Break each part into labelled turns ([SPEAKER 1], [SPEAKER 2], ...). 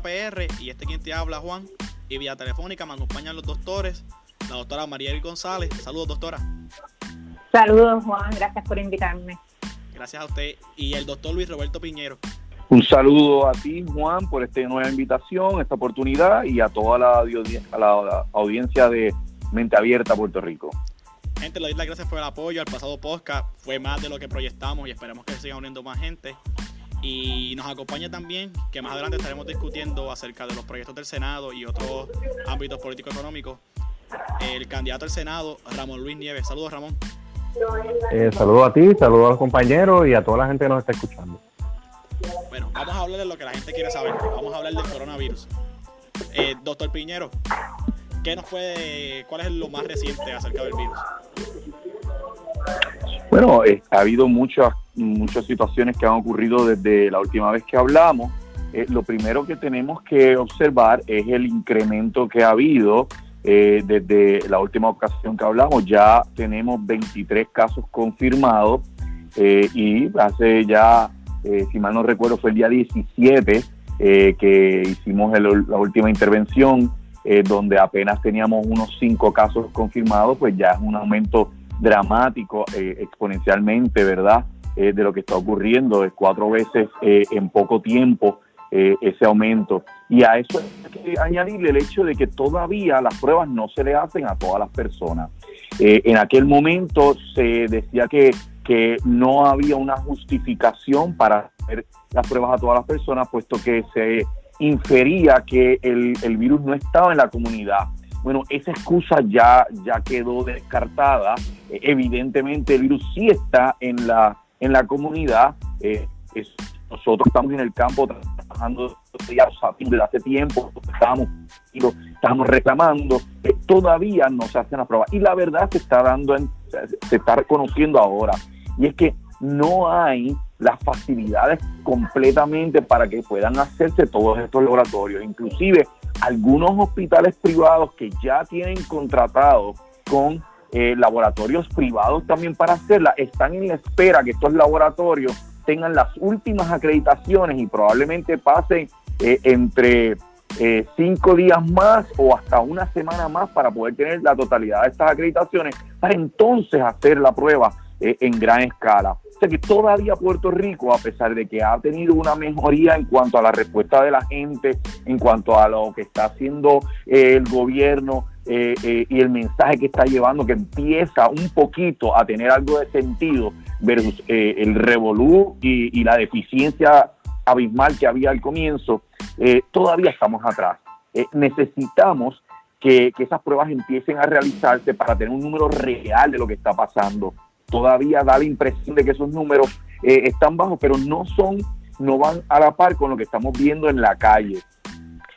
[SPEAKER 1] PR y este quien te habla, Juan. Y vía telefónica me acompañan los doctores, la doctora María González. Saludos, doctora.
[SPEAKER 2] Saludos, Juan. Gracias por invitarme.
[SPEAKER 1] Gracias a usted. Y el doctor Luis Roberto Piñero.
[SPEAKER 3] Un saludo a ti, Juan, por esta nueva invitación, esta oportunidad y a toda la, la audiencia de Mente Abierta Puerto Rico.
[SPEAKER 1] Gente, le doy las gracias por el apoyo. Al pasado podcast fue más de lo que proyectamos y esperamos que se sigan uniendo más gente. Y nos acompaña también, que más adelante estaremos discutiendo acerca de los proyectos del Senado y otros ámbitos político-económicos. El candidato al Senado, Ramón Luis Nieves. Saludos, Ramón.
[SPEAKER 4] Eh, saludos a ti, saludos a los compañeros y a toda la gente que nos está escuchando.
[SPEAKER 1] Bueno, vamos a hablar de lo que la gente quiere saber. Vamos a hablar del coronavirus. Eh, doctor Piñero, ¿qué nos puede, cuál es lo más reciente acerca del virus?
[SPEAKER 3] Bueno, eh, ha habido muchas, muchas situaciones que han ocurrido desde la última vez que hablamos. Eh, lo primero que tenemos que observar es el incremento que ha habido eh, desde la última ocasión que hablamos. Ya tenemos 23 casos confirmados y hace ya, si mal no recuerdo, fue el día 17 que hicimos la última intervención, donde apenas teníamos unos 5 casos confirmados, pues ya es un aumento dramático eh, exponencialmente, ¿verdad? Eh, de lo que está ocurriendo, es cuatro veces eh, en poco tiempo ese aumento. Y a eso hay que añadirle el hecho de que todavía las pruebas no se le hacen a todas las personas. en aquel momento se decía que, que no había una justificación para hacer las pruebas a todas las personas, puesto que se infería que el, el virus no estaba en la comunidad bueno, esa excusa ya, ya quedó descartada. Eh, evidentemente el virus sí está en la, en la comunidad. Eh, nosotros estamos en el campo trabajando ya desde hace tiempo, estamos, estamos reclamando, todavía no se hacen las pruebas. Y la verdad se está dando, se está reconociendo ahora. Y es que no hay las facilidades completamente para que puedan hacerse todos estos laboratorios. Inclusive algunos hospitales privados que ya tienen contratados con eh, laboratorios privados también para hacerla, están en la espera que estos laboratorios tengan las últimas acreditaciones y probablemente pasen eh, entre eh, cinco días más o hasta una semana más para poder tener la totalidad de estas acreditaciones para entonces hacer la prueba en gran escala. Que todavía Puerto Rico, a pesar de que ha tenido una mejoría en cuanto a la respuesta de la gente, en cuanto a lo que está haciendo el gobierno eh, eh, y el mensaje que está llevando, que empieza un poquito a tener algo de sentido versus el revolú y, la deficiencia abismal que había al comienzo, todavía estamos atrás. necesitamos que, que esas pruebas empiecen a realizarse para tener un número real de lo que está pasando todavía da la impresión de que esos números eh, están bajos, pero no son, no van a la par con lo que estamos viendo en la calle.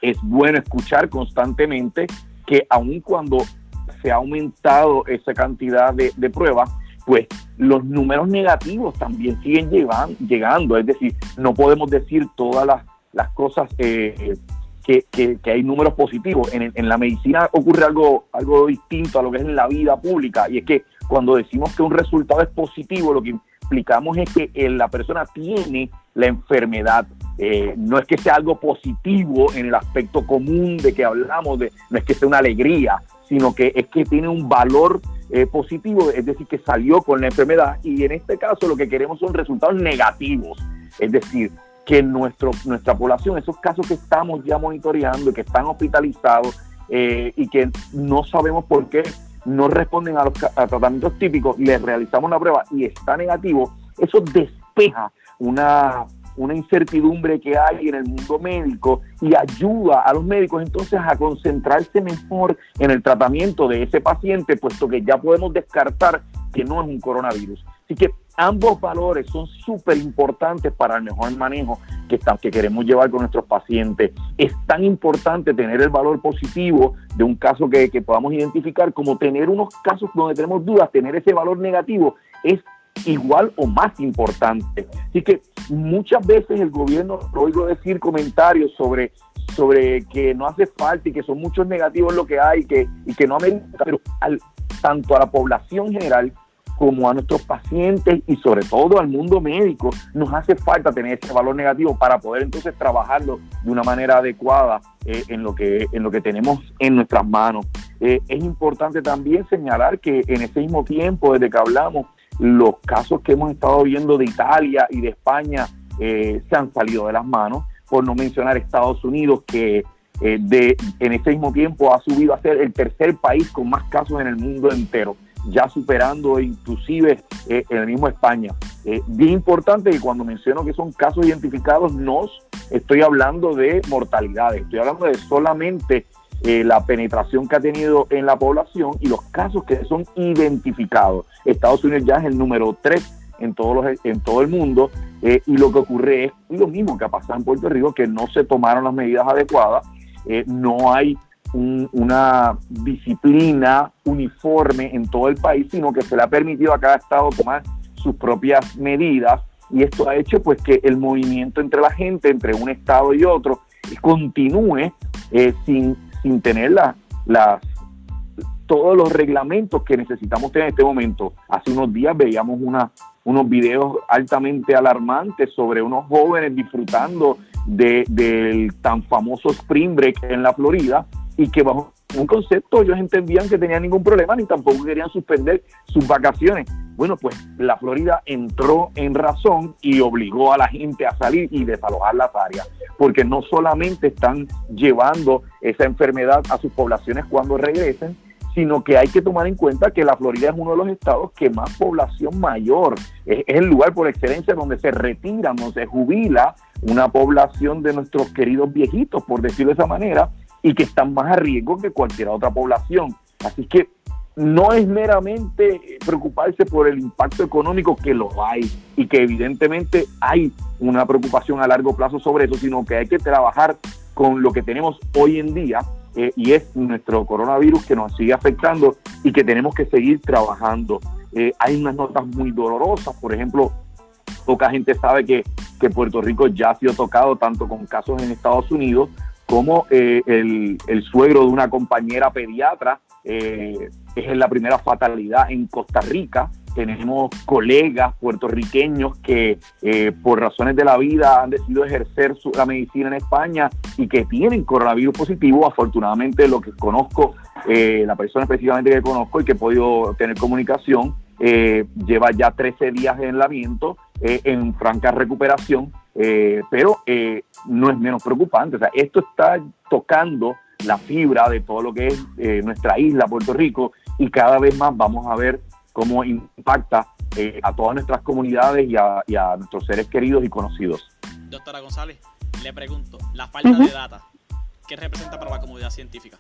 [SPEAKER 3] Es bueno escuchar constantemente que aun cuando se ha aumentado esa cantidad de, pruebas, pues los números negativos también siguen llegando. Es decir, no podemos decir todas las, cosas eh, que, que, hay números positivos. En, en, la medicina ocurre algo, algo distinto a lo que es en la vida pública, y es que cuando decimos que un resultado es positivo, lo que implicamos es que eh, la persona tiene la enfermedad. Eh, no es que sea algo positivo en el aspecto común de que hablamos, de, no es que sea una alegría, sino que es que tiene un valor eh, positivo, es decir, que salió con la enfermedad. Y en este caso lo que queremos son resultados negativos, es decir, que nuestro, nuestra población, esos casos que estamos ya monitoreando, que están hospitalizados y que no sabemos por qué no responden a los tratamientos típicos, les realizamos la prueba y está negativo, eso despeja una, una incertidumbre que hay en el mundo médico y ayuda a los médicos entonces a concentrarse mejor en el tratamiento de ese paciente, puesto que ya podemos descartar que no es un coronavirus. Así que ambos valores son súper importantes para el mejor manejo que, que queremos llevar con nuestros pacientes. Es tan importante tener el valor positivo de un caso que, que podamos identificar como tener unos casos donde tenemos dudas, tener ese valor negativo es igual o más importante. Así que muchas veces el gobierno, oigo decir comentarios sobre, sobre que no hace falta y que son muchos negativos lo que hay que, y que no amerita, pero al, tanto a la población general como a nuestros pacientes y sobre todo al mundo médico, nos hace falta tener ese valor negativo para poder entonces trabajarlo de una manera adecuada eh, en, lo que, en lo que tenemos en nuestras manos. Eh, es importante también señalar que en ese mismo tiempo, desde que hablamos, los casos que hemos estado viendo de Italia y de España eh, se han salido de las manos, por no mencionar Estados Unidos, que de, en ese mismo tiempo ha subido a ser el tercer país con más casos en el mundo entero ya superando inclusive eh, el mismo España. Eh, bien importante que cuando menciono que son casos identificados, no estoy hablando de mortalidad, estoy hablando de solamente eh, la penetración que ha tenido en la población y los casos que son identificados. Estados Unidos ya es el número 3 en, todos los, en todo el mundo y lo que ocurre es lo mismo que ha pasado en Puerto Rico, que no se tomaron las medidas adecuadas, no hay una disciplina uniforme en todo el país, sino que se le ha permitido a cada estado tomar sus propias medidas y esto ha hecho pues que el movimiento entre la gente, entre un estado y otro, continúe eh, sin, sin tener las todos los reglamentos que necesitamos tener en este momento. Hace unos días veíamos una, unos videos altamente alarmantes sobre unos jóvenes disfrutando de, del tan famoso Spring Break en la Florida y que bajo un concepto ellos entendían que tenían ningún problema ni tampoco querían suspender sus vacaciones. Bueno, pues la Florida entró en razón y obligó a la gente a salir y desalojar las áreas, porque no solamente están llevando esa enfermedad a sus poblaciones cuando regresen, sino que hay que tomar en cuenta que la Florida es uno de los estados que más población mayor, es, el lugar por excelencia donde se retira, donde se jubila una población de nuestros queridos viejitos, por decirlo de esa manera, y que están más a riesgo que cualquier otra población. Así que no es meramente preocuparse por el impacto económico que lo hay y que evidentemente hay una preocupación a largo plazo sobre eso, sino que hay que trabajar con lo que tenemos hoy en día eh, y es nuestro coronavirus que nos sigue afectando y que tenemos que seguir trabajando. Eh, hay unas notas muy dolorosas, por ejemplo, poca gente sabe que, que Puerto Rico ya ha sido tocado tanto con casos en Estados Unidos como eh, el, suegro de una compañera pediatra eh, es la primera fatalidad en Costa Rica. Tenemos colegas puertorriqueños que eh, por razones de la vida han decidido ejercer su, la medicina en España y que tienen coronavirus positivo. Afortunadamente lo que conozco, la persona específicamente que conozco y que he podido tener comunicación, lleva ya 13 días de aislamiento en franca recuperación eh, pero eh, no es menos preocupante. O sea, esto está tocando la fibra de todo lo que es eh, nuestra isla, Puerto Rico, y cada vez más vamos a ver cómo impacta a todas nuestras comunidades y a, nuestros seres queridos y conocidos.
[SPEAKER 1] Doctora González, le pregunto, la falta de data, ¿qué representa para la comunidad científica?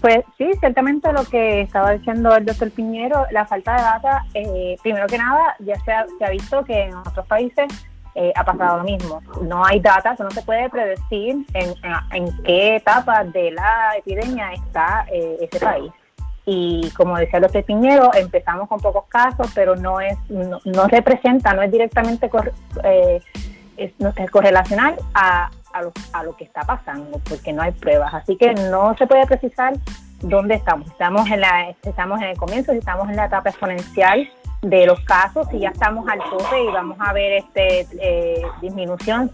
[SPEAKER 2] Pues sí, ciertamente lo que estaba diciendo el doctor Piñero, la falta de data, eh, primero que nada, ya se ha, se ha visto que en otros países eh, ha pasado lo mismo. No hay data, no se puede predecir en, qué etapa de la epidemia está eh, ese país. Y como decía el doctor Piñero, empezamos con pocos casos, pero no es no, no representa, no es directamente es, es correlacional a, a lo, a lo que está pasando, porque no hay pruebas. Así que no se puede precisar dónde estamos. Estamos en, la, estamos en el comienzo, estamos en la etapa exponencial de los casos, y ya estamos al tope y vamos a ver este eh, disminución.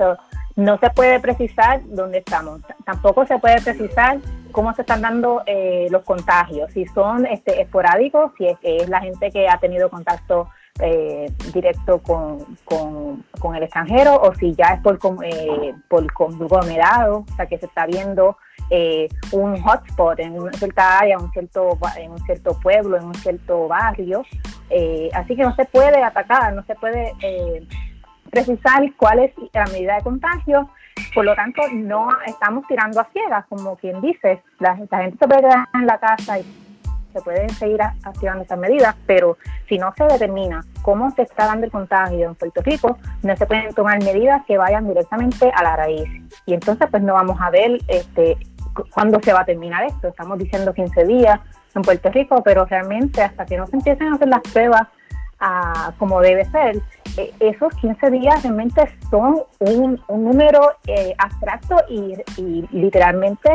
[SPEAKER 2] no se puede precisar dónde estamos. Tampoco se puede precisar cómo se están dando eh, los contagios, si son este, esporádicos, si es, es la gente que ha tenido contacto eh, directo con, con, el extranjero o si ya es por, eh, por conglomerado, o sea que se está viendo eh, un hotspot en una cierta área, un cierto, en un cierto pueblo, en un cierto barrio. Eh, así que no se puede atacar, no se puede precisar cuál es la medida de contagio. Por lo tanto, no estamos tirando a ciegas, como quien dice, la, la gente se puede quedar en la casa y se pueden seguir activando esas medidas, pero si no se determina cómo se está dando el contagio en Puerto Rico, no se pueden tomar medidas que vayan directamente a la raíz. Y entonces pues no vamos a ver este cuándo se va a terminar esto. Estamos diciendo 15 días en Puerto Rico, pero realmente hasta que no se empiecen a hacer las pruebas como debe ser, eh, esos 15 días realmente son un, número eh, abstracto y, literalmente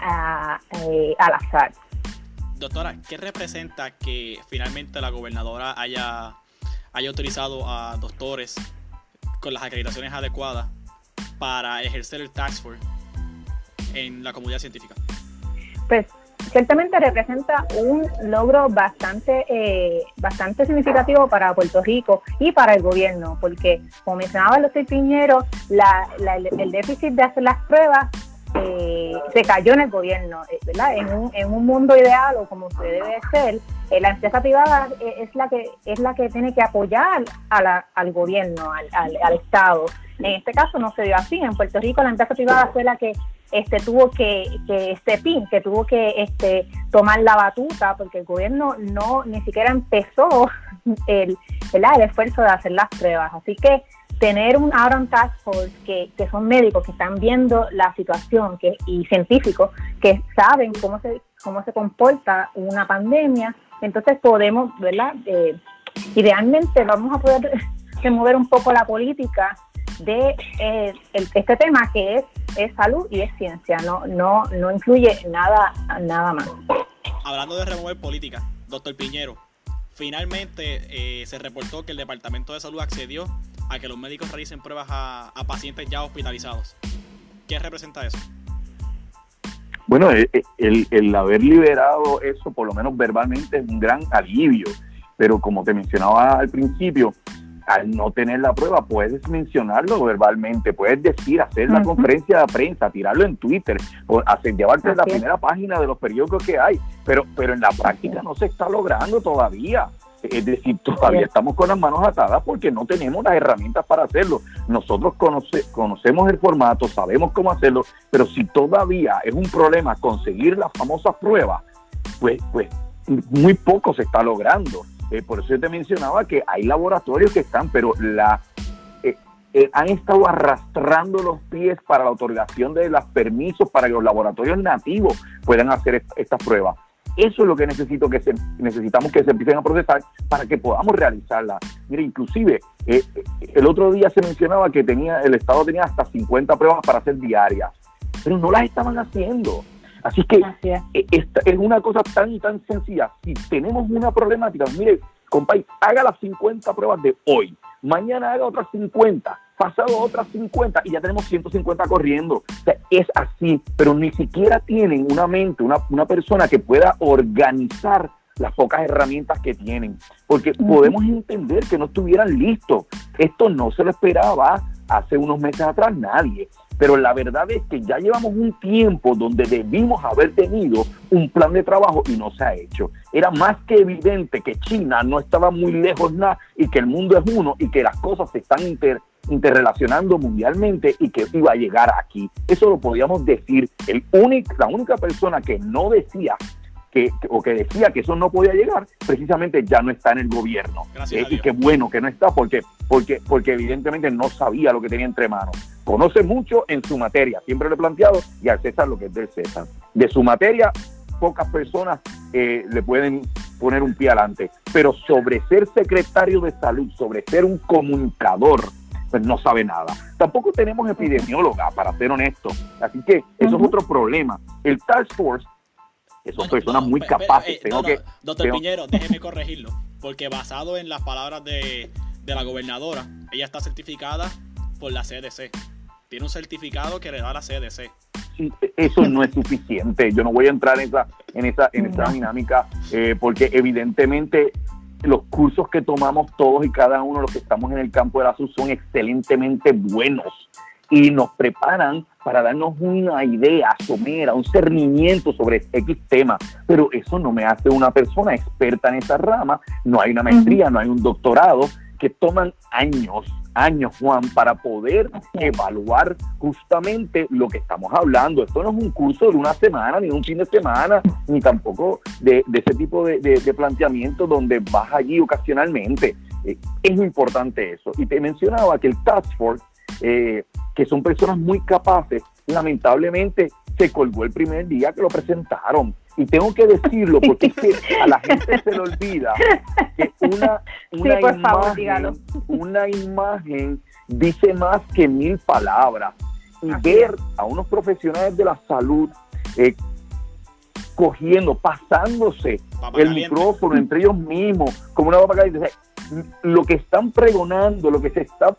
[SPEAKER 2] ah, eh, al azar.
[SPEAKER 1] Doctora, ¿qué representa que finalmente la gobernadora haya, haya a doctores con las acreditaciones adecuadas para ejercer el tax force en la comunidad científica?
[SPEAKER 2] Pues ciertamente representa un logro bastante eh, bastante significativo para Puerto Rico y para el gobierno, porque como mencionaba el doctor Piñero, la, el déficit de hacer las pruebas eh, se cayó en el gobierno, eh, ¿verdad? En un, en un mundo ideal o como se debe ser, eh, la empresa privada es la que es la que tiene que apoyar al gobierno, al, al, Estado. En este caso no se dio así. En Puerto Rico la empresa privada fue la que este tuvo que, que este pin, que tuvo que este tomar la batuta porque el gobierno no ni siquiera empezó el, el esfuerzo de hacer las pruebas. Así que tener un Aaron Task Force que, que, son médicos que están viendo la situación que, y científicos que saben cómo se, cómo se comporta una pandemia, entonces podemos, ¿verdad? Eh, idealmente vamos a poder remover un poco la política de eh, este tema que es, es salud y es ciencia, no, no, no influye nada, nada más.
[SPEAKER 1] Hablando de remover política, doctor Piñero, finalmente eh, se reportó que el Departamento de Salud accedió a que los médicos realicen pruebas a, pacientes ya hospitalizados. ¿Qué representa eso?
[SPEAKER 3] Bueno, eh, eh, el, haber liberado eso, por lo menos verbalmente, es un gran alivio. Pero como te mencionaba al principio, al no tener la prueba, puedes mencionarlo verbalmente, puedes decir, hacer la conferencia de prensa, tirarlo en Twitter, o hacer, llevarte la primera página de los periódicos que hay, pero, pero en la práctica no se está logrando todavía. Es decir, todavía estamos con las manos atadas porque no tenemos las herramientas para hacerlo. Nosotros conocemos el formato, sabemos cómo hacerlo, pero si todavía es un problema conseguir las famosas pruebas, pues, pues muy poco se está logrando. Eh, por eso yo te mencionaba que hay laboratorios que están, pero la eh, eh, han estado arrastrando los pies para la otorgación de los permisos para que los laboratorios nativos puedan hacer estas pruebas. Eso es lo que necesito que se, necesitamos que se empiecen a procesar para que podamos realizarla. Mire, inclusive eh, el otro día se mencionaba que tenía el Estado tenía hasta 50 pruebas para hacer diarias, pero no las estaban haciendo. Así que eh, esta es una cosa tan tan sencilla. Si tenemos una problemática, mire, compadre, haga las 50 pruebas de hoy, mañana haga otras 50 pasado otras 50 y ya tenemos 150 corriendo. O sea, es así, pero ni siquiera tienen una mente, una, una persona que pueda organizar las pocas herramientas que tienen. Porque podemos entender que no estuvieran listos. Esto no se lo esperaba hace unos meses atrás nadie. Pero la verdad es que ya llevamos un tiempo donde debimos haber tenido un plan de trabajo y no se ha hecho. Era más que evidente que China no estaba muy lejos nada y que el mundo es uno y que las cosas se están inter interrelacionando mundialmente y que iba a llegar aquí. Eso lo podíamos decir. El único, la única persona que no decía que, o que decía que eso no podía llegar, precisamente ya no está en el gobierno. Eh, y qué bueno que no está, porque, porque, porque evidentemente no sabía lo que tenía entre manos. Conoce mucho en su materia, siempre lo he planteado, y al César lo que es del César. De su materia, pocas personas eh, le pueden poner un pie adelante, pero sobre ser secretario de salud, sobre ser un comunicador, pues no sabe nada. Tampoco tenemos epidemióloga, para ser honesto. Así que eso es otro problema. El Task Force, que son personas muy capaces.
[SPEAKER 1] Eh, tengo que, doctor Piñero, déjeme corregirlo, porque basado en las palabras de, de la gobernadora, ella está certificada por la CDC. Tiene un certificado que le da la CDC
[SPEAKER 3] eso no es suficiente. Yo no voy a entrar en esa, en esa, en esa dinámica eh, porque evidentemente los cursos que tomamos todos y cada uno de los que estamos en el campo de la SUS son excelentemente buenos y nos preparan para darnos una idea somera, un cernimiento sobre X tema, pero eso no me hace una persona experta en esa rama, no hay una maestría, no hay un doctorado, que toman años, años, Juan, para poder evaluar justamente lo que estamos hablando. Esto no es un curso de una semana, ni un fin de semana, ni tampoco de, ese tipo de, planteamiento donde vas allí ocasionalmente. Eh, es importante eso. Y te mencionaba que el Task Force, eh, que son personas muy capaces, lamentablemente se colgó el primer día que lo presentaron. Y tengo que decirlo porque es que a la gente se le olvida que una, imagen, una imagen dice más que mil palabras. Y ver a unos profesionales de la salud eh, cogiendo, pasándose el micrófono entre ellos mismos, como una papa Lo que están pregonando, lo que se está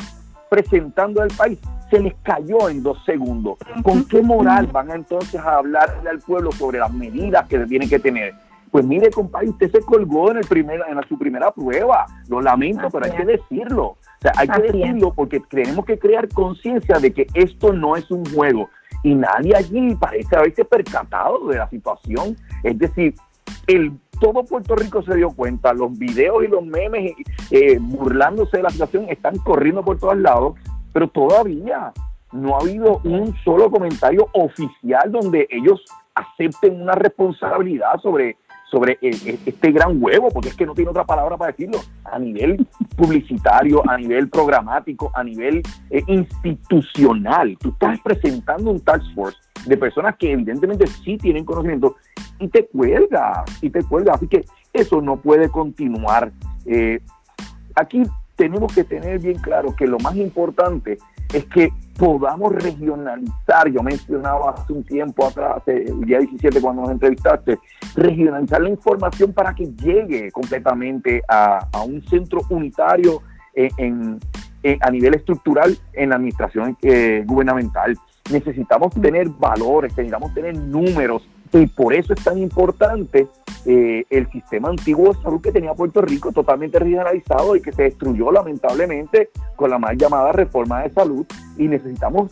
[SPEAKER 3] presentando al país, se les cayó en dos segundos. ¿Con qué moral van entonces a hablarle al pueblo sobre las medidas que tienen que tener? Pues mire, compadre, usted se colgó en, el primer, en su primera prueba. Lo lamento, pero hay que decirlo. O sea, hay que decirlo porque tenemos que crear conciencia de que esto no es un juego. Y nadie allí parece haberse percatado de la situación. Es decir, el todo Puerto Rico se dio cuenta, los videos y los memes eh, burlándose de la situación están corriendo por todos lados, pero todavía no ha habido un solo comentario oficial donde ellos acepten una responsabilidad sobre sobre e, e, este gran huevo, porque es que no tiene otra palabra para decirlo, a nivel publicitario, a nivel programático, a nivel eh, institucional. Tú estás presentando un task force de personas que evidentemente sí tienen conocimiento y te cuelga, y te cuelga. Así que eso no puede continuar. Eh, aquí tenemos que tener bien claro que lo más importante es que podamos regionalizar, yo mencionaba hace un tiempo atrás, el día 17 cuando nos entrevistaste, regionalizar la información para que llegue completamente a, un centro unitario en, a nivel estructural en la administración eh, gubernamental. Necesitamos tener valores, necesitamos tener números, y por eso es tan importante eh, el sistema antiguo de salud que tenía Puerto Rico, totalmente regionalizado y que se destruyó lamentablemente con la mal llamada reforma de salud. Y necesitamos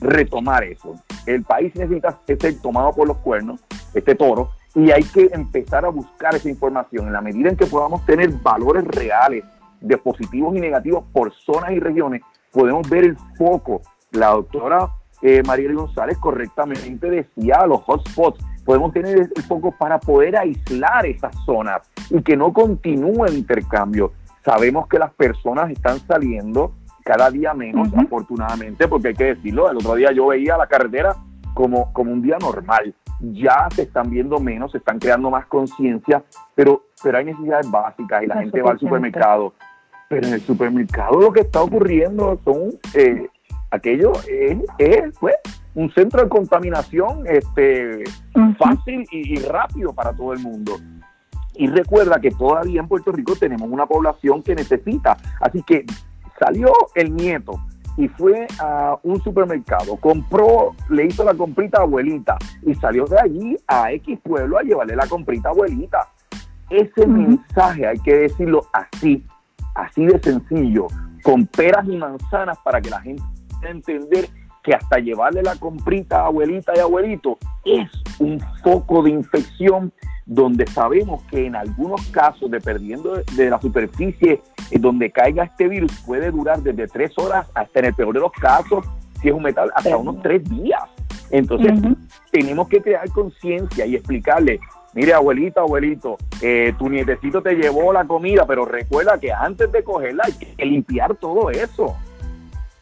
[SPEAKER 3] retomar eso. El país necesita ser tomado por los cuernos, este toro, y hay que empezar a buscar esa información. En la medida en que podamos tener valores reales de positivos y negativos por zonas y regiones, podemos ver el foco. La doctora eh, Mariela González correctamente decía los hotspots podemos tener el foco para poder aislar esas zonas y que no continúe el intercambio. Sabemos que las personas están saliendo cada día menos, afortunadamente, porque hay que decirlo, el otro día yo veía la carretera como, como un día normal. Ya se están viendo menos, se están creando más conciencia, pero, pero hay necesidades básicas y la gente va al supermercado. Pero en el supermercado lo que está ocurriendo son eh, aquello es, es pues, un centro de contaminación este, fácil y, rápido para todo el mundo. Y recuerda que todavía en Puerto Rico tenemos una población que necesita. Así que salió el nieto y fue a un supermercado, compró, le hizo la comprita a abuelita y salió de allí a X pueblo a llevarle la comprita a abuelita. Ese mensaje hay que decirlo así, así de sencillo, con peras y manzanas para que la gente pueda entender que hasta llevarle la comprita a abuelita y abuelito es un foco de infección donde sabemos que en algunos casos, dependiendo de la superficie en donde caiga este virus, puede durar desde tres horas hasta en el peor de los casos, si es un metal, hasta unos tres días. Entonces, tenemos que crear conciencia y explicarle, mire abuelita, abuelito, eh, tu nietecito te llevó la comida, pero recuerda que antes de cogerla hay que limpiar todo eso.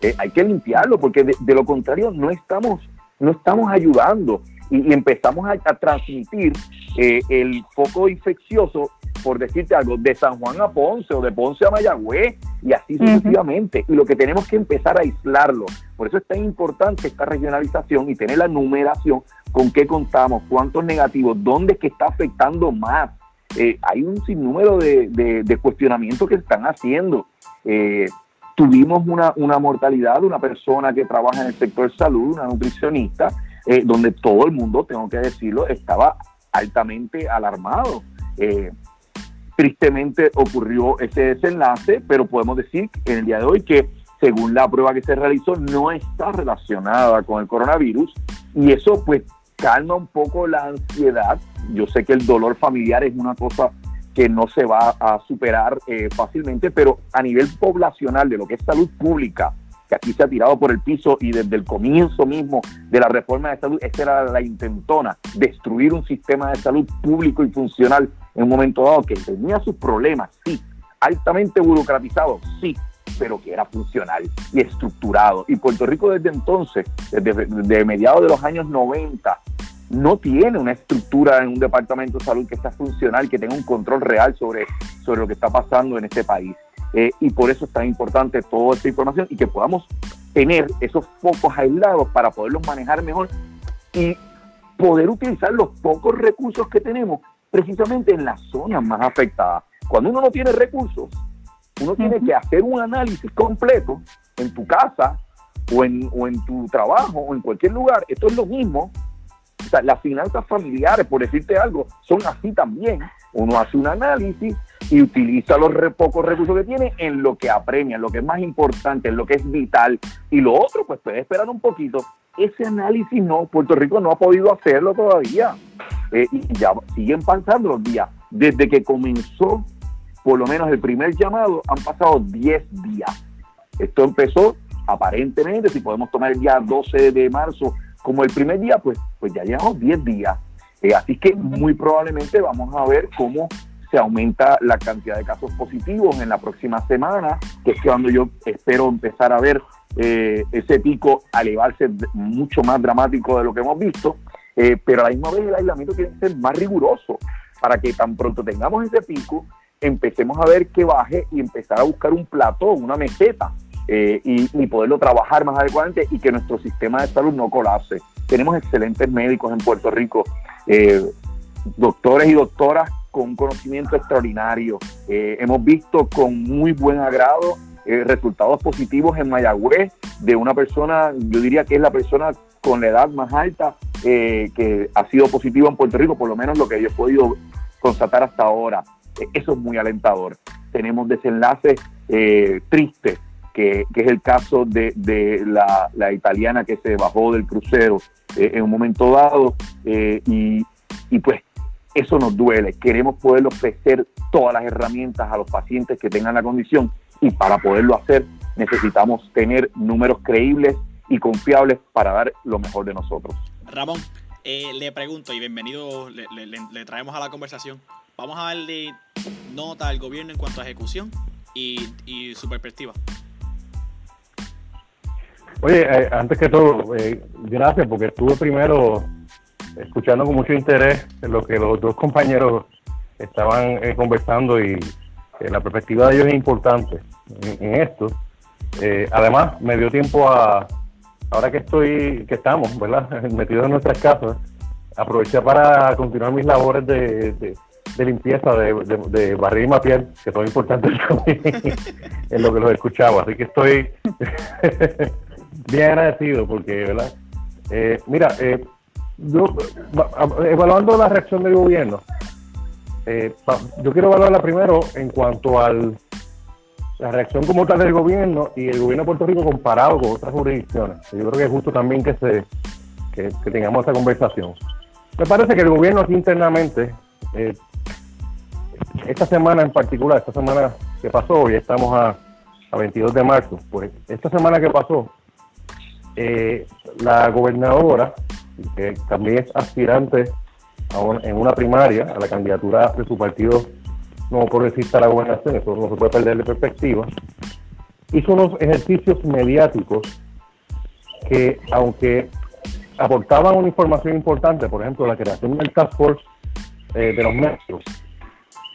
[SPEAKER 3] Eh, hay que limpiarlo porque de, lo contrario no estamos, no estamos ayudando y, empezamos a, transmitir eh, el foco infeccioso, por decirte algo, de San Juan a Ponce o de Ponce a Mayagüez y así sucesivamente. Y lo que tenemos que empezar a aislarlo. Por eso es tan importante esta regionalización y tener la numeración con qué contamos, cuántos negativos, dónde es que está afectando más. Eh, hay un sinnúmero de, de, cuestionamientos que se están haciendo. Eh, tuvimos una, una mortalidad de una persona que trabaja en el sector salud, una nutricionista, eh, donde todo el mundo, tengo que decirlo, estaba altamente alarmado. Eh, tristemente ocurrió ese desenlace, pero podemos decir en el día de hoy que según la prueba que se realizó no está relacionada con el coronavirus y eso pues calma un poco la ansiedad. Yo sé que el dolor familiar es una cosa que no se va a superar eh, fácilmente, pero a nivel poblacional de lo que es salud pública, que aquí se ha tirado por el piso y desde el comienzo mismo de la reforma de salud, esa era la intentona, destruir un sistema de salud público y funcional en un momento dado que tenía sus problemas, sí, altamente burocratizado, sí, pero que era funcional y estructurado. Y Puerto Rico desde entonces, desde, mediados de los años 90, no tiene una estructura en un departamento de salud que sea funcional, que tenga un control real sobre, sobre lo que está pasando en este país. Eh, y por eso es tan importante toda esta información y que podamos tener esos focos aislados para poderlos manejar mejor y poder utilizar los pocos recursos que tenemos precisamente en las zonas más afectadas. Cuando uno no tiene recursos, uno tiene que hacer un análisis completo en tu casa o en, o en tu trabajo o en cualquier lugar. Esto es lo mismo. Sea, las finanzas familiares, por decirte algo, son así también. Uno hace un análisis y utiliza los pocos recursos que tiene en lo que apremia, en lo que es más importante, en lo que es vital. Y lo otro, pues puede esperar un poquito. Ese análisis no, Puerto Rico no ha podido hacerlo todavía. Eh, y ya siguen pasando los días. Desde que comenzó, por lo menos el primer llamado, han pasado 10 días. Esto empezó aparentemente, si podemos tomar el día 12 de marzo como el primer día, pues, pues ya llevamos 10 días. Eh, así que muy probablemente vamos a ver cómo se aumenta la cantidad de casos positivos en la próxima semana, que es cuando yo espero empezar a ver eh, ese pico elevarse mucho más dramático de lo que hemos visto, eh, pero a la misma vez el aislamiento tiene que ser más riguroso para que tan pronto tengamos ese pico, empecemos a ver que baje y empezar a buscar un plato, una meseta eh, y, poderlo trabajar más adecuadamente y que nuestro sistema de salud no colapse. Tenemos excelentes médicos en Puerto Rico, doctores y doctoras con un conocimiento extraordinario. Eh, hemos visto con muy buen agrado eh, resultados positivos en Mayagüez de una persona, yo diría que es la persona con la edad más alta eh, que ha sido positivo en Puerto Rico, por lo menos lo que yo he podido constatar hasta ahora. eso es muy alentador. Tenemos desenlaces tristes, que, es el caso de, la, la, italiana que se bajó del crucero en un momento dado y, y pues eso nos duele. Queremos poder ofrecer todas las herramientas a los pacientes que tengan la condición y para poderlo hacer necesitamos tener números creíbles y confiables para dar lo mejor de nosotros.
[SPEAKER 1] Ramón, eh, le pregunto y bienvenido, le, traemos a la conversación. Vamos a darle nota al gobierno en cuanto a ejecución y, su perspectiva.
[SPEAKER 5] Oye, eh, antes que todo, eh, gracias porque estuve primero escuchando con mucho interés lo que los dos compañeros estaban eh, conversando y eh, la perspectiva de ellos es importante en, esto. Eh, además, me dio tiempo a, ahora que estoy, que estamos, ¿verdad? Metidos en nuestras casas, aproveché para continuar mis labores de, limpieza, de, de, y mapear, que son importantes también en lo que los escuchaba. Así que estoy bien agradecido porque, ¿verdad? mira, eh, yo, evaluando la reacción del gobierno, eh, yo quiero evaluarla primero en cuanto al la reacción como tal del gobierno y el gobierno de Puerto Rico comparado con otras jurisdicciones. Yo creo que es justo también que se que, tengamos esta conversación. Me parece que el gobierno aquí internamente, eh, esta semana en particular, esta semana que pasó, hoy estamos a, a 22 de marzo, pues esta semana que pasó, eh, la gobernadora que también es aspirante en una primaria a la candidatura de su partido no progresista a la gobernación, eso no se puede perder de perspectiva, hizo unos ejercicios mediáticos que, aunque aportaban una información importante, por ejemplo, la creación del Task Force eh, de los medios,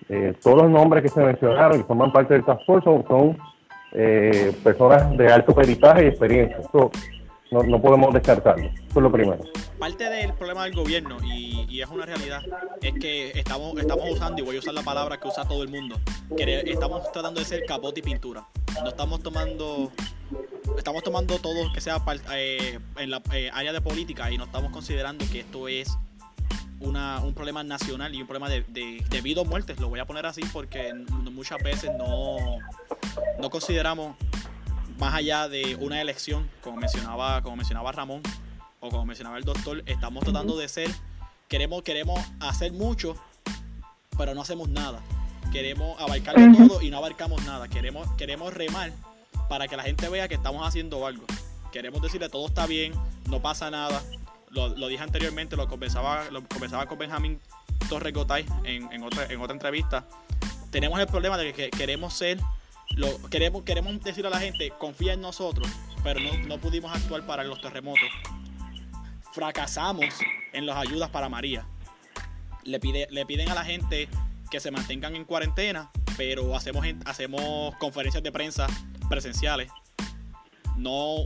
[SPEAKER 5] eh, todos los nombres que se mencionaron y forman parte del Task Force son, eh, personas de alto peritaje y experiencia. Eso no, no podemos descartarlo. Eso es lo primero
[SPEAKER 1] parte del problema del gobierno, y, es una realidad, es que estamos, estamos usando, y voy a usar la palabra que usa todo el mundo, que estamos tratando de ser capote y pintura. No estamos tomando, estamos tomando todo que sea eh, en la eh, área de política y no estamos considerando que esto es una, un problema nacional y un problema de, de, vida o muerte. Lo voy a poner así porque muchas veces no, no consideramos más allá de una elección, como mencionaba, como mencionaba Ramón, o como mencionaba el doctor, estamos tratando de ser, queremos, queremos hacer mucho, pero no hacemos nada. Queremos abarcarlo todo y no abarcamos nada. Queremos, queremos remar para que la gente vea que estamos haciendo algo. Queremos decirle todo está bien, no pasa nada. Lo, dije anteriormente, lo conversaba, lo conversaba con Benjamín Torres Gotay en, en, otra, en otra entrevista. Tenemos el problema de que queremos ser, lo, queremos, queremos decirle a la gente, confía en nosotros, pero no, no pudimos actuar para los terremotos fracasamos en las ayudas para María. Le, pide, le piden a la gente que se mantengan en cuarentena, pero hacemos, hacemos conferencias de prensa presenciales. No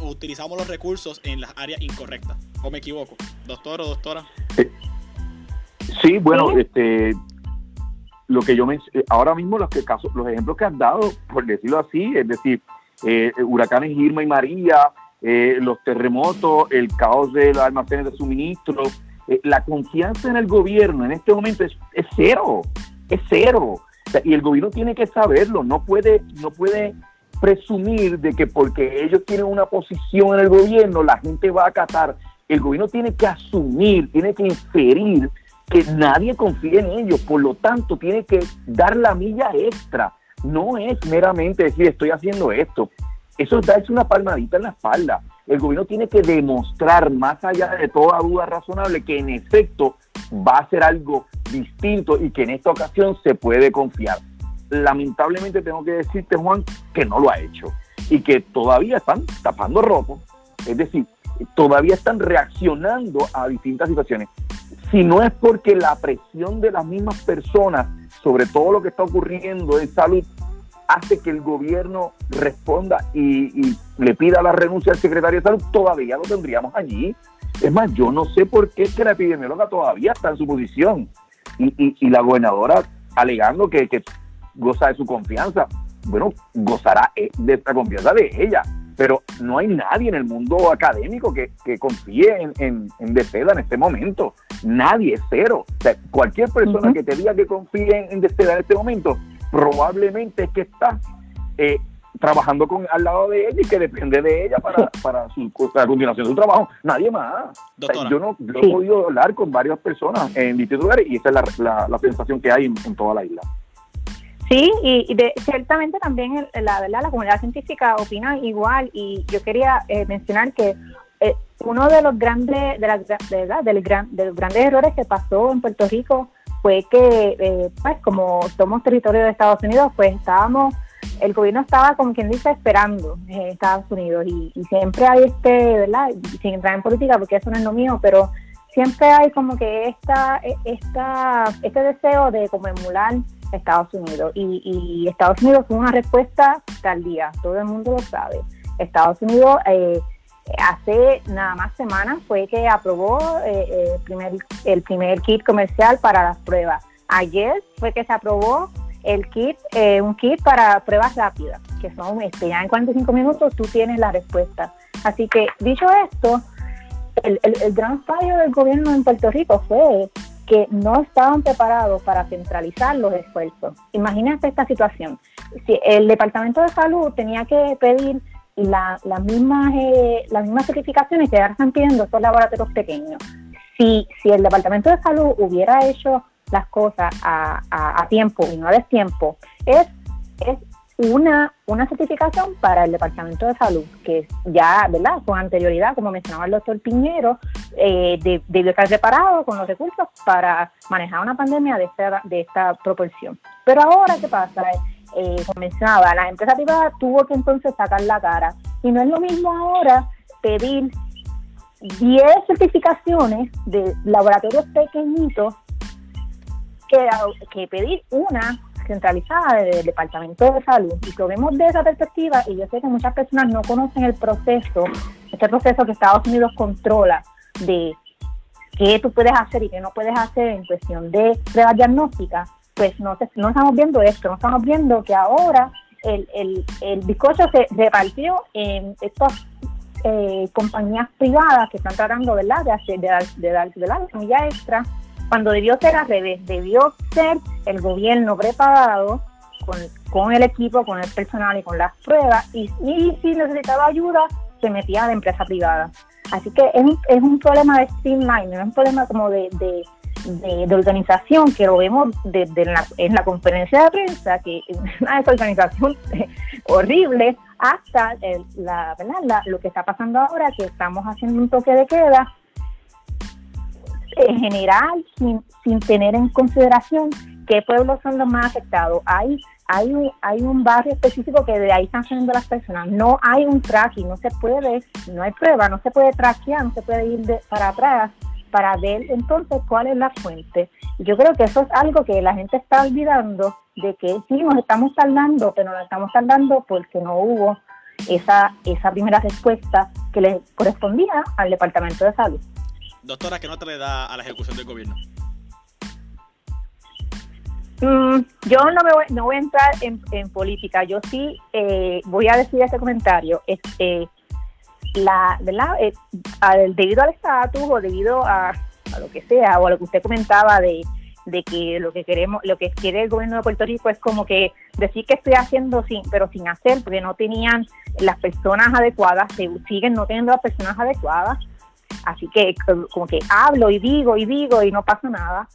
[SPEAKER 1] utilizamos los recursos en las áreas incorrectas. ¿O me equivoco? ¿Doctor o doctora?
[SPEAKER 3] Sí, bueno, este lo que yo me ahora mismo los que casos, los ejemplos que has dado, por decirlo así, es decir, eh, huracanes Irma y María, eh, los terremotos, el caos de los almacenes de suministro, eh, la confianza en el gobierno en este momento es, es cero, es cero. y el gobierno tiene que saberlo, no puede, no puede presumir de que porque ellos tienen una posición en el gobierno, la gente va a acatar. El gobierno tiene que asumir, tiene que inferir que nadie confía en ellos, por lo tanto tiene que dar la milla extra. No es meramente decir estoy haciendo esto, eso es una palmadita en la espalda. El gobierno tiene que demostrar, más allá de toda duda razonable, que en efecto va a ser algo distinto y que en esta ocasión se puede confiar. Lamentablemente tengo que decirte, Juan, que no lo ha hecho y que todavía están tapando rojo. Es decir, todavía están reaccionando a distintas situaciones. Si no es porque la presión de las mismas personas sobre todo lo que está ocurriendo en salud hace que el gobierno responda y, le pida la renuncia al secretario de salud, todavía lo tendríamos allí. Es más, yo no sé por qué es que la epidemióloga todavía está en su posición y, la gobernadora alegando que, goza de su confianza. Bueno, gozará e, de esta confianza de ella, pero no hay nadie en el mundo académico que, confíe en, en, en en este momento. Nadie, cero. cualquier persona que te diga que confíe en, en en este momento probablemente es que está eh, trabajando con al lado de ella y que depende de ella para, para, su, la continuación de su trabajo. Nadie más. yo no he podido hablar con varias personas en distintos lugares y esa es la, la, sensación que hay en, toda la isla.
[SPEAKER 2] Sí, y, de, ciertamente también la verdad la comunidad científica opina igual y yo quería eh, mencionar que eh, uno de los grandes de, la, de, gran, de los grandes errores que pasó en Puerto Rico fue que, eh, pues, como somos territorio de Estados Unidos, pues estábamos, el gobierno estaba, como quien dice, esperando en Estados Unidos y, siempre hay este, ¿verdad? Sin entrar en política, porque eso no es lo mío, pero siempre hay como que esta, esta, este deseo de como emular Estados Unidos y, y Estados Unidos fue una respuesta tardía, todo el mundo lo sabe. Estados Unidos eh, hace nada más semanas fue que aprobó eh, eh, el, primer, el primer kit comercial para las pruebas. Ayer fue que se aprobó el kit, eh, un kit para pruebas rápidas, que son este, ya en 45 minutos tú tienes la respuesta. Así que dicho esto, el, el, gran fallo del gobierno en Puerto Rico fue que no estaban preparados para centralizar los esfuerzos. Imagínate esta situación. Si el Departamento de Salud tenía que pedir la, las, mismas, eh, las mismas certificaciones que ahora están pidiendo estos laboratorios pequeños. Si, si el Departamento de Salud hubiera hecho las cosas a, a, tiempo y no a destiempo, es, es una, una certificación para el Departamento de Salud, que ya, ¿verdad? Con anterioridad, como mencionaba el doctor Piñero, eh, debió estar preparado con los recursos para manejar una pandemia de esta, de esta proporción. Pero ahora, ¿qué pasa? eh, mencionaba, la empresa privada tuvo que entonces sacar la cara. Y no es lo mismo ahora pedir 10 certificaciones de laboratorios pequeñitos que, que pedir una centralizada del Departamento de Salud. Y lo vemos de esa perspectiva, y yo sé que muchas personas no conocen el proceso, este proceso que Estados Unidos controla de qué tú puedes hacer y qué no puedes hacer en cuestión de pruebas diagnósticas, pues no, no estamos viendo esto, no estamos viendo que ahora el, el, bizcocho se repartió en estas eh, compañías privadas que están tratando ¿verdad? de hacer de dar, de dar, de la semilla extra, cuando debió ser al revés, debió ser el gobierno preparado con, el equipo, con el personal y con las pruebas, y, si necesitaba ayuda, se metía a la empresa privada. Así que es un, es un problema de streamline, es un problema como de de, organización que lo vemos desde la, en la conferencia de prensa, que es una desorganización horrible, hasta la, ¿verdad? lo que está pasando ahora, que estamos haciendo un toque de queda en general, sin, sin tener en consideración qué pueblos son los más afectados. Hay, hay, un, hay un barrio específico que de ahí están saliendo las personas. No hay un tracking, no se puede, no hay prueba, no se puede traquear, no se puede ir de, para atrás para ver entonces cuál es la fuente. Yo creo que eso es algo que la gente está olvidando, de que sí nos estamos tardando, pero nos estamos tardando porque no hubo esa, esa primera respuesta que le correspondía al Departamento de Salud.
[SPEAKER 1] Doctora, ¿qué nota le da a la ejecución del gobierno?
[SPEAKER 2] Mm, yo no, me voy, no voy a entrar en, política, yo sí eh, voy a decir este comentario. Este, la, ¿verdad? Eh, debido al estatus o debido a, lo que sea, o a lo que usted comentaba de, de que lo que queremos, lo que quiere el gobierno de Puerto Rico es como que decir que estoy haciendo sin, pero sin hacer, porque no tenían las personas adecuadas, se siguen no teniendo las personas adecuadas, así que como que hablo y digo y digo y no pasa nada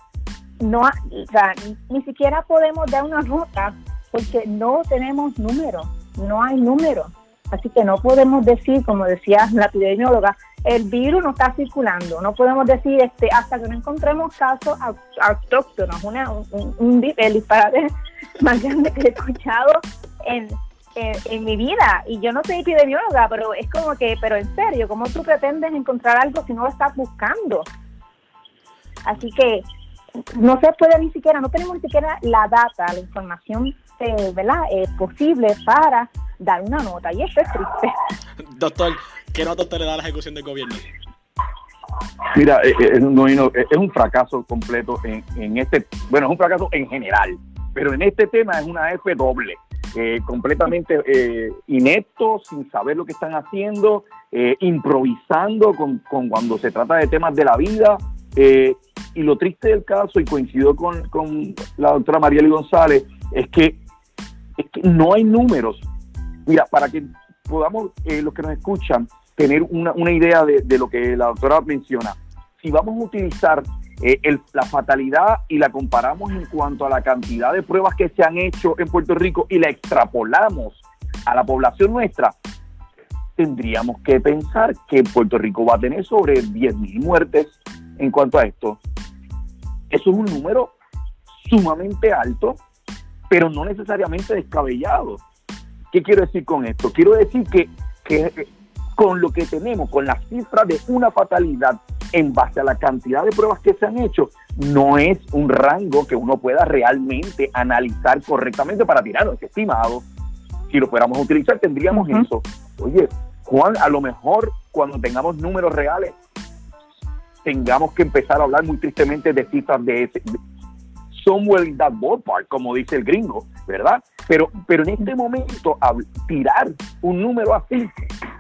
[SPEAKER 2] no, o sea, ni siquiera podemos dar una nota porque no tenemos números, no hay números. Así que no podemos decir, como decía la epidemióloga, el virus no está circulando. No podemos decir este hasta que no encontremos casos autóctonos, una, un, el disparate más grande que he escuchado en, en, en, mi vida. Y yo no soy epidemióloga, pero es como que, pero en serio, ¿cómo tú pretendes encontrar algo si no lo estás buscando? Así que no se puede ni siquiera, no tenemos ni siquiera la data, la información eh, ¿verdad? Eh, posible para dar una nota y eso es triste.
[SPEAKER 1] Doctor, ¿qué nota usted le da a la ejecución del gobierno?
[SPEAKER 3] Mira, eh, es un fracaso completo en, en, este, bueno, es un fracaso en general, pero en este tema es una F doble, completamente inepto, sin saber lo que están haciendo, improvisando con, con, cuando se trata de temas de la vida, eh, y lo triste del caso, y coincido con, la doctora Marieli González, es que, es que no hay números. Mira, para que podamos, eh, los que nos escuchan, tener una, idea de, lo que la doctora menciona, si vamos a utilizar eh, la fatalidad y la comparamos en cuanto a la cantidad de pruebas que se han hecho en Puerto Rico y la extrapolamos a la población nuestra, tendríamos que pensar que Puerto Rico va a tener sobre 10.000 muertes en cuanto a esto. Eso es un número sumamente alto, pero no necesariamente descabellado. ¿Qué quiero decir con esto? Quiero decir que, que con lo que tenemos, con la cifra de una fatalidad en base a la cantidad de pruebas que se han hecho, no es un rango que uno pueda realmente analizar correctamente para tirar ese estimado. Si lo fuéramos a utilizar, tendríamos eso. Oye, Juan, a lo mejor cuando tengamos números reales, tengamos que empezar a hablar muy tristemente de cifras de ese, somewhere in that ballpark, como dice el gringo, ¿verdad? Pero, pero en este momento, tirar un número así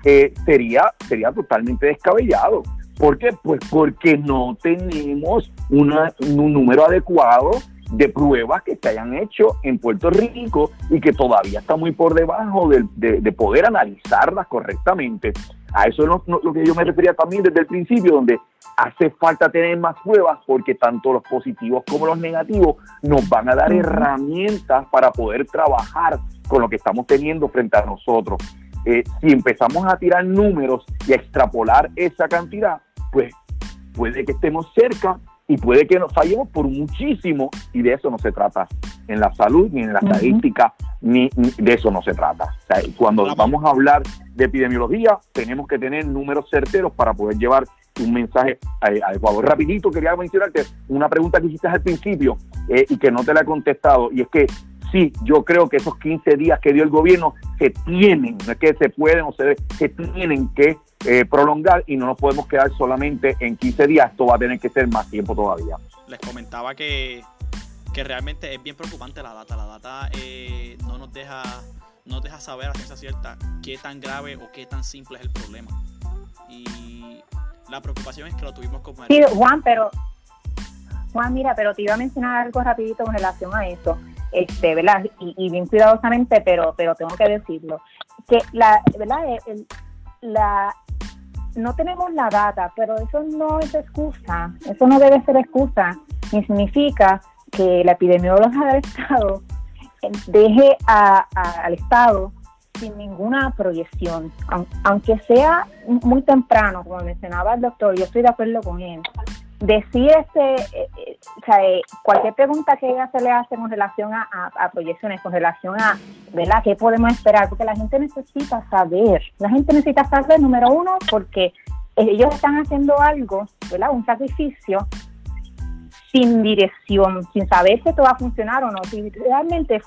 [SPEAKER 3] eh, sería, sería totalmente descabellado. ¿Por qué? Pues porque no tenemos una, un número adecuado de pruebas que se hayan hecho en Puerto Rico y que todavía está muy por debajo de, de, poder analizarlas correctamente. A eso es lo, que yo me refería también desde el principio, donde hace falta tener más pruebas porque tanto los positivos como los negativos nos van a dar herramientas para poder trabajar con lo que estamos teniendo frente a nosotros. Eh, si empezamos a tirar números y a extrapolar esa cantidad, pues puede que estemos cerca y puede que nos fallemos por muchísimo y de eso no se trata en la salud ni en la estadística ni, de eso no se trata. cuando vamos a hablar de epidemiología tenemos que tener números certeros para poder llevar un mensaje adecuado. Rapidito quería mencionarte una pregunta que hiciste al principio eh, y que no te la he contestado y es que sí, yo creo que esos 15 días que dio el gobierno se tienen, no es que se pueden o se, se tienen que eh, prolongar y no nos podemos quedar solamente en 15 días, esto va a tener que ser más tiempo todavía.
[SPEAKER 1] Les comentaba que, que realmente es bien preocupante la data, la data eh, no nos deja no deja saber a ciencia cierta qué tan grave o qué tan simple es el problema. Y la preocupación es que lo tuvimos como...
[SPEAKER 2] Sí, Juan, pero... Juan, mira, pero te iba a mencionar algo rapidito con relación a eso, este, ¿verdad? Y, bien cuidadosamente, pero, pero tengo que decirlo. Que la, ¿verdad? la, no tenemos la data, pero eso no es excusa, eso no debe ser excusa, ni significa que la epidemiología del Estado deje al Estado sin ninguna proyección, aunque sea muy temprano, como mencionaba el doctor, yo estoy de acuerdo con él, decir este, eh, eh, o sea, eh, cualquier pregunta que ella se le hace con relación a, proyecciones, con relación a, ¿verdad?, qué podemos esperar, porque la gente necesita saber, la gente necesita saber, número uno, porque ellos están haciendo algo, ¿verdad?, un sacrificio sin dirección, sin saber si esto va a funcionar o no, si realmente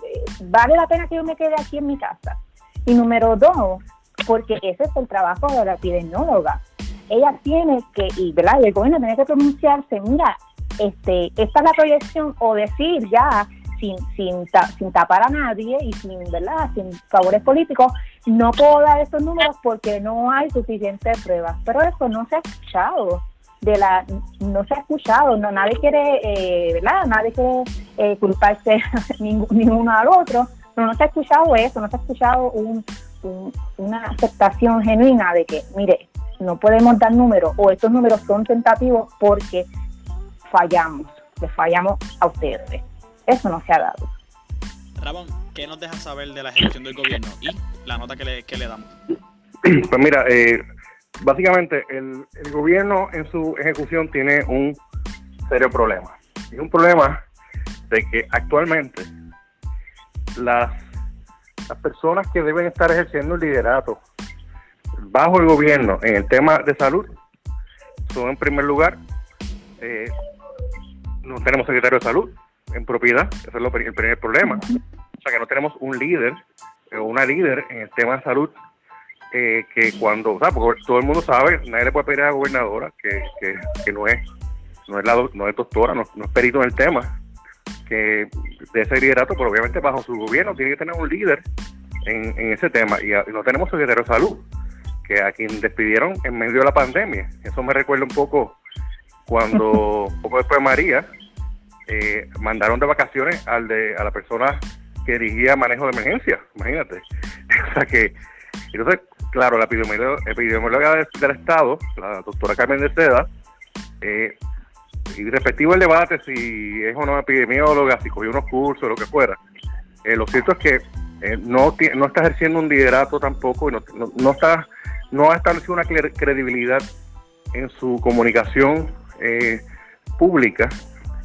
[SPEAKER 2] vale la pena que yo me quede aquí en mi casa. Y número dos, porque ese es el trabajo de la epidemióloga. Ella tiene que, y, ¿verdad? el gobierno tiene que pronunciarse, mira, este, esta es la proyección, o decir ya, sin, sin, sin tapar a nadie y sin, ¿verdad? sin favores políticos, no puedo dar estos números porque no hay suficientes pruebas. Pero eso no se ha escuchado de la no se ha escuchado no nadie quiere eh, verdad nadie quiere eh, culparse ninguno al otro pero no se ha escuchado eso no se ha escuchado un, una aceptación genuina de que mire no podemos dar números o estos números son tentativos porque fallamos le fallamos a ustedes eso no se ha dado
[SPEAKER 1] Ramón ¿qué nos deja saber de la ejecución del gobierno y la nota que le, que le damos?
[SPEAKER 5] Pues mira, eh, básicamente el, gobierno en su ejecución tiene un serio problema. Y un problema de que actualmente las, las personas que deben estar ejerciendo el liderato bajo el gobierno en el tema de salud son en primer lugar, eh, no tenemos secretario de salud en propiedad, ese es el primer problema. O sea que no tenemos un líder o una líder en el tema de salud eh, que cuando, o sea, porque todo el mundo sabe, nadie le puede pedir a la gobernadora que, que, no es no es, la, no es doctora, no, es perito en el tema, que de ese liderato, pero obviamente bajo su gobierno tiene que tener un líder en, en ese tema. Y, no tenemos secretario de salud, que a quien despidieron en medio de la pandemia. Eso me recuerda un poco cuando, poco después de María, eh, mandaron de vacaciones al de, a la persona que dirigía manejo de emergencia, imagínate. o sea que, entonces, claro, la epidemióloga, del, Estado, la doctora Carmen de Seda, eh, y respectivo el debate si es o no epidemióloga, si cogió unos cursos, lo que fuera, eh, lo cierto es que eh, no, no está ejerciendo un liderato tampoco y no, no, está no ha establecido una credibilidad en su comunicación pública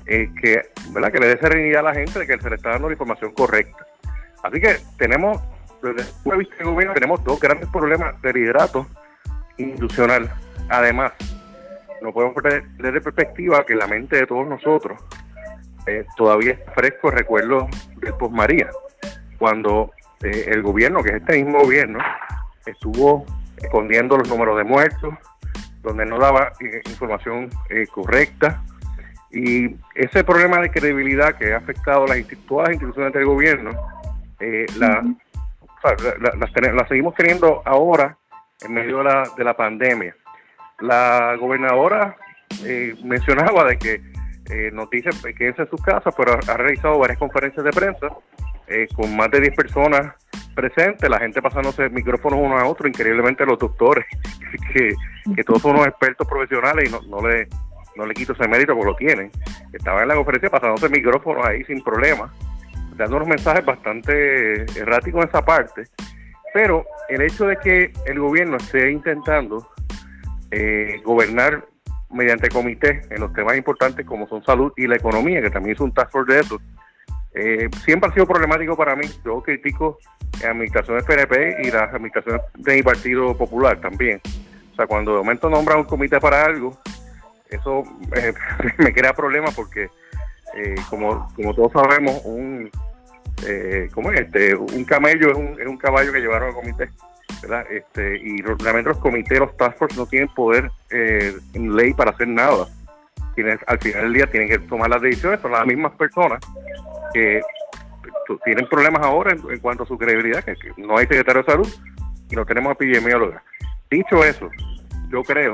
[SPEAKER 5] que, ¿verdad? que le dé serenidad a la gente de que se le está dando la información correcta. Así que tenemos desde el punto de vista del gobierno tenemos dos grandes problemas de liderato institucional. Además, no podemos perder de perspectiva que la mente de todos nosotros eh, todavía es fresco recuerdo del post María, cuando eh, el gobierno, que es este mismo gobierno, estuvo escondiendo los números de muertos, donde no daba eh, información correcta. Y ese problema de credibilidad que ha afectado a las, todas las instituciones del gobierno, la, la, seguimos teniendo ahora en medio de la, de la pandemia. La gobernadora eh, mencionaba de que eh, dice que es en sus casas, pero ha, realizado varias conferencias de prensa eh, con más de 10 personas presentes, la gente pasándose micrófonos uno a otro, increíblemente los doctores, que, todos son unos expertos profesionales y no, no le no le quito ese mérito porque lo tienen. Estaban en la conferencia pasándose micrófonos ahí sin problema dando unos mensajes bastante erráticos en esa parte, pero el hecho de que el gobierno esté intentando eh, gobernar mediante comité en los temas importantes como son salud y la economía, que también es un task force de eso, eh, siempre ha sido problemático para mí. Yo critico del PNP y las administraciones de mi Partido Popular también. O sea, cuando de momento nombran un comité para algo, eso eh, me crea problemas porque eh, como, como todos sabemos, un, eh, ¿cómo es? Este, un camello es un, es un caballo que llevaron al comité. ¿verdad? Este, y realmente los comités, los task force no tienen poder en ley para hacer nada. Al final del día tienen que tomar las decisiones, son las mismas personas que tienen problemas ahora en, cuanto a su credibilidad, que, no hay secretario de salud y no tenemos epidemióloga. Dicho eso, yo creo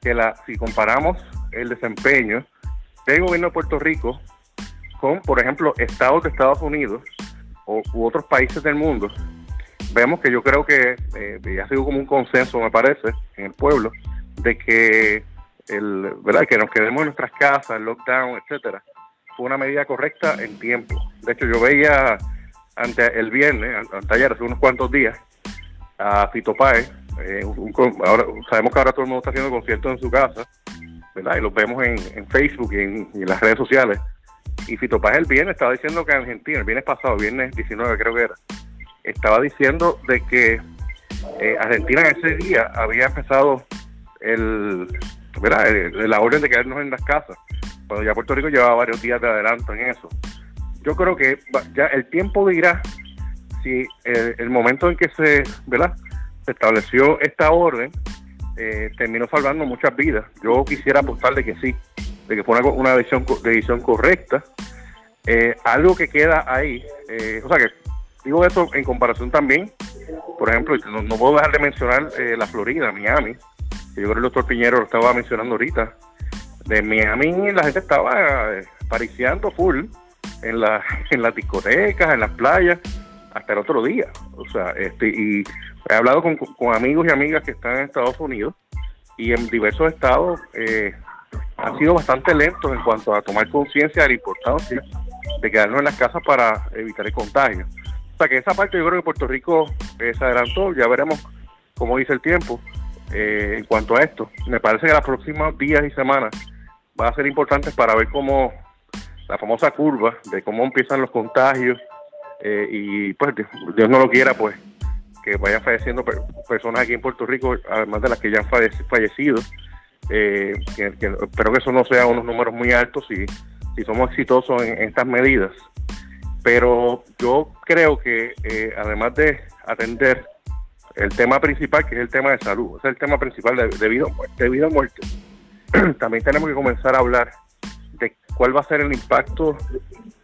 [SPEAKER 5] que la, si comparamos el desempeño del gobierno de Puerto Rico con, por ejemplo, estados de Estados Unidos o, u otros países del mundo, vemos que yo creo que eh, ha sido como un consenso, me parece, en el pueblo, de que el, ¿verdad? que nos quedemos en nuestras casas, el lockdown, etcétera, fue una medida correcta en tiempo. De hecho, yo veía ante el viernes, ayer, hace unos cuantos días, a Fito Páez, eh, ahora, sabemos que ahora todo el mundo está haciendo conciertos en su casa, ¿verdad? Y los vemos en, Facebook y en, las redes sociales. Y Fito Paz el viernes estaba diciendo que Argentina, el viernes pasado, viernes 19 creo que era, estaba diciendo de que eh, Argentina en ese día había empezado el, ¿verdad? la orden de quedarnos en las casas, ya Puerto Rico llevaba varios días de adelanto en eso. Yo creo que ya el tiempo dirá si el, el momento en que se, ¿verdad? se estableció esta orden, eh, terminó salvando muchas vidas. Yo quisiera apostar de que sí, de que fue una, decisión, decisión correcta. Eh, algo que queda ahí, eh, o sea que digo eso en comparación también, por ejemplo, no, puedo dejar de mencionar la Florida, Miami, que yo creo que el doctor Piñero lo estaba mencionando ahorita. De Miami la gente estaba pariciando full en, la, en las discotecas, en las playas, hasta el otro día. O sea, este, y he hablado con, amigos y amigas que están en Estados Unidos y en diversos estados eh, han sido bastante lentos en cuanto a tomar conciencia de la importancia de quedarnos en las casas para evitar el contagio. O sea que esa parte yo creo que Puerto Rico eh, se adelantó, ya veremos cómo dice el tiempo eh, en cuanto a esto. Me parece que los próximos días y semanas va a ser importante para ver cómo la famosa curva de cómo empiezan los contagios eh, y pues Dios no lo quiera pues que vayan falleciendo personas aquí en Puerto Rico además de las que ya han fallecido eh, espero que eso no sea unos números muy altos si, si somos exitosos en, estas medidas. Pero yo creo que eh, además de atender el tema principal que es el tema de salud es el tema principal de, vida de vida muerte también tenemos que comenzar a hablar de cuál va a ser el impacto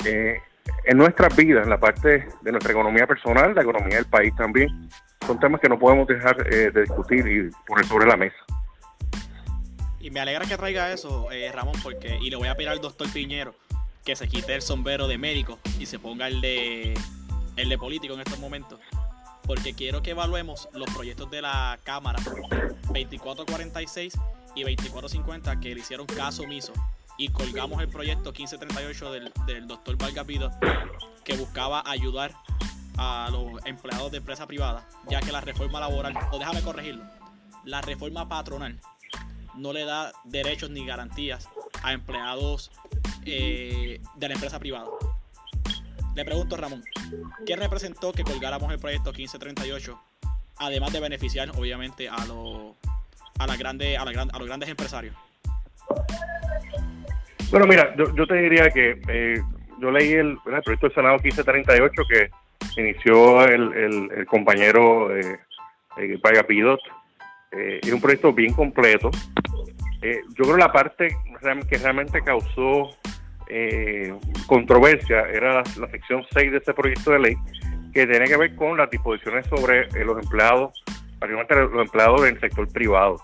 [SPEAKER 5] eh, en nuestras vidas, en la parte de nuestra economía personal, la economía del país también. Son temas que no podemos dejar eh, de discutir y poner sobre la mesa.
[SPEAKER 1] Y me alegra que traiga eso, eh, Ramón, porque y le voy a pedir al doctor Piñero que se quite el sombrero de médico y se ponga el de el de político en estos momentos. Porque quiero que evaluemos los proyectos de la Cámara 2446 y 2450 que le hicieron caso omiso y colgamos el proyecto 1538 del, del doctor Valgapido que buscaba ayudar a los empleados de empresa privada, ya que la reforma laboral, o déjame corregirlo, la reforma patronal no le da derechos ni garantías a empleados eh, de la empresa privada. Le pregunto, Ramón, ¿qué representó que colgáramos el proyecto 1538, además de beneficiar, obviamente, a los a, la grande, a, la, a los grandes empresarios?
[SPEAKER 5] Bueno, mira, yo, te diría que eh, yo leí el, proyecto del Senado 1538 que inició el, compañero eh, eh Pidot. Eh, es un proyecto bien completo. Eh, yo creo la parte que realmente causó controversia era la, sección 6 de ese proyecto de ley, que tiene que ver con las disposiciones sobre los empleados, particularmente los empleados del sector privado.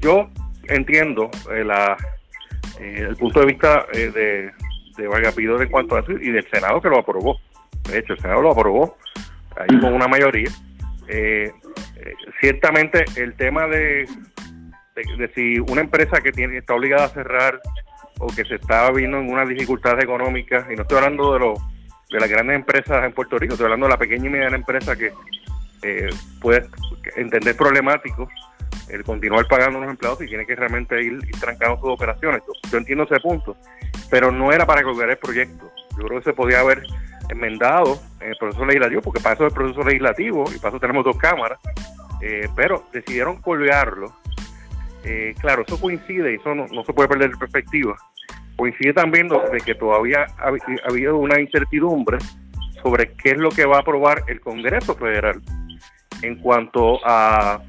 [SPEAKER 5] Yo entiendo la eh, el punto de vista eh, de, de en cuanto a eso y del Senado que lo aprobó. De hecho, el Senado lo aprobó ahí con una mayoría. Eh, eh, ciertamente el tema de, de, si una empresa que tiene está obligada a cerrar o que se está viendo en unas dificultades económicas, y no estoy hablando de, lo, de las grandes empresas en Puerto Rico, estoy hablando de la pequeña y mediana empresa que puede entender problemáticos el continuar pagando a los empleados y tiene que realmente ir, trancando sus operaciones. Yo, entiendo ese punto, pero no era para colgar el proyecto. Yo creo que se podía haber enmendado en el proceso legislativo, porque para eso es el proceso legislativo y para eso tenemos dos cámaras, eh, pero decidieron colgarlo. Eh, claro, eso coincide y eso no, se puede perder de perspectiva. Coincide también de que todavía ha habido una incertidumbre sobre qué es lo que va a aprobar el Congreso Federal en cuanto a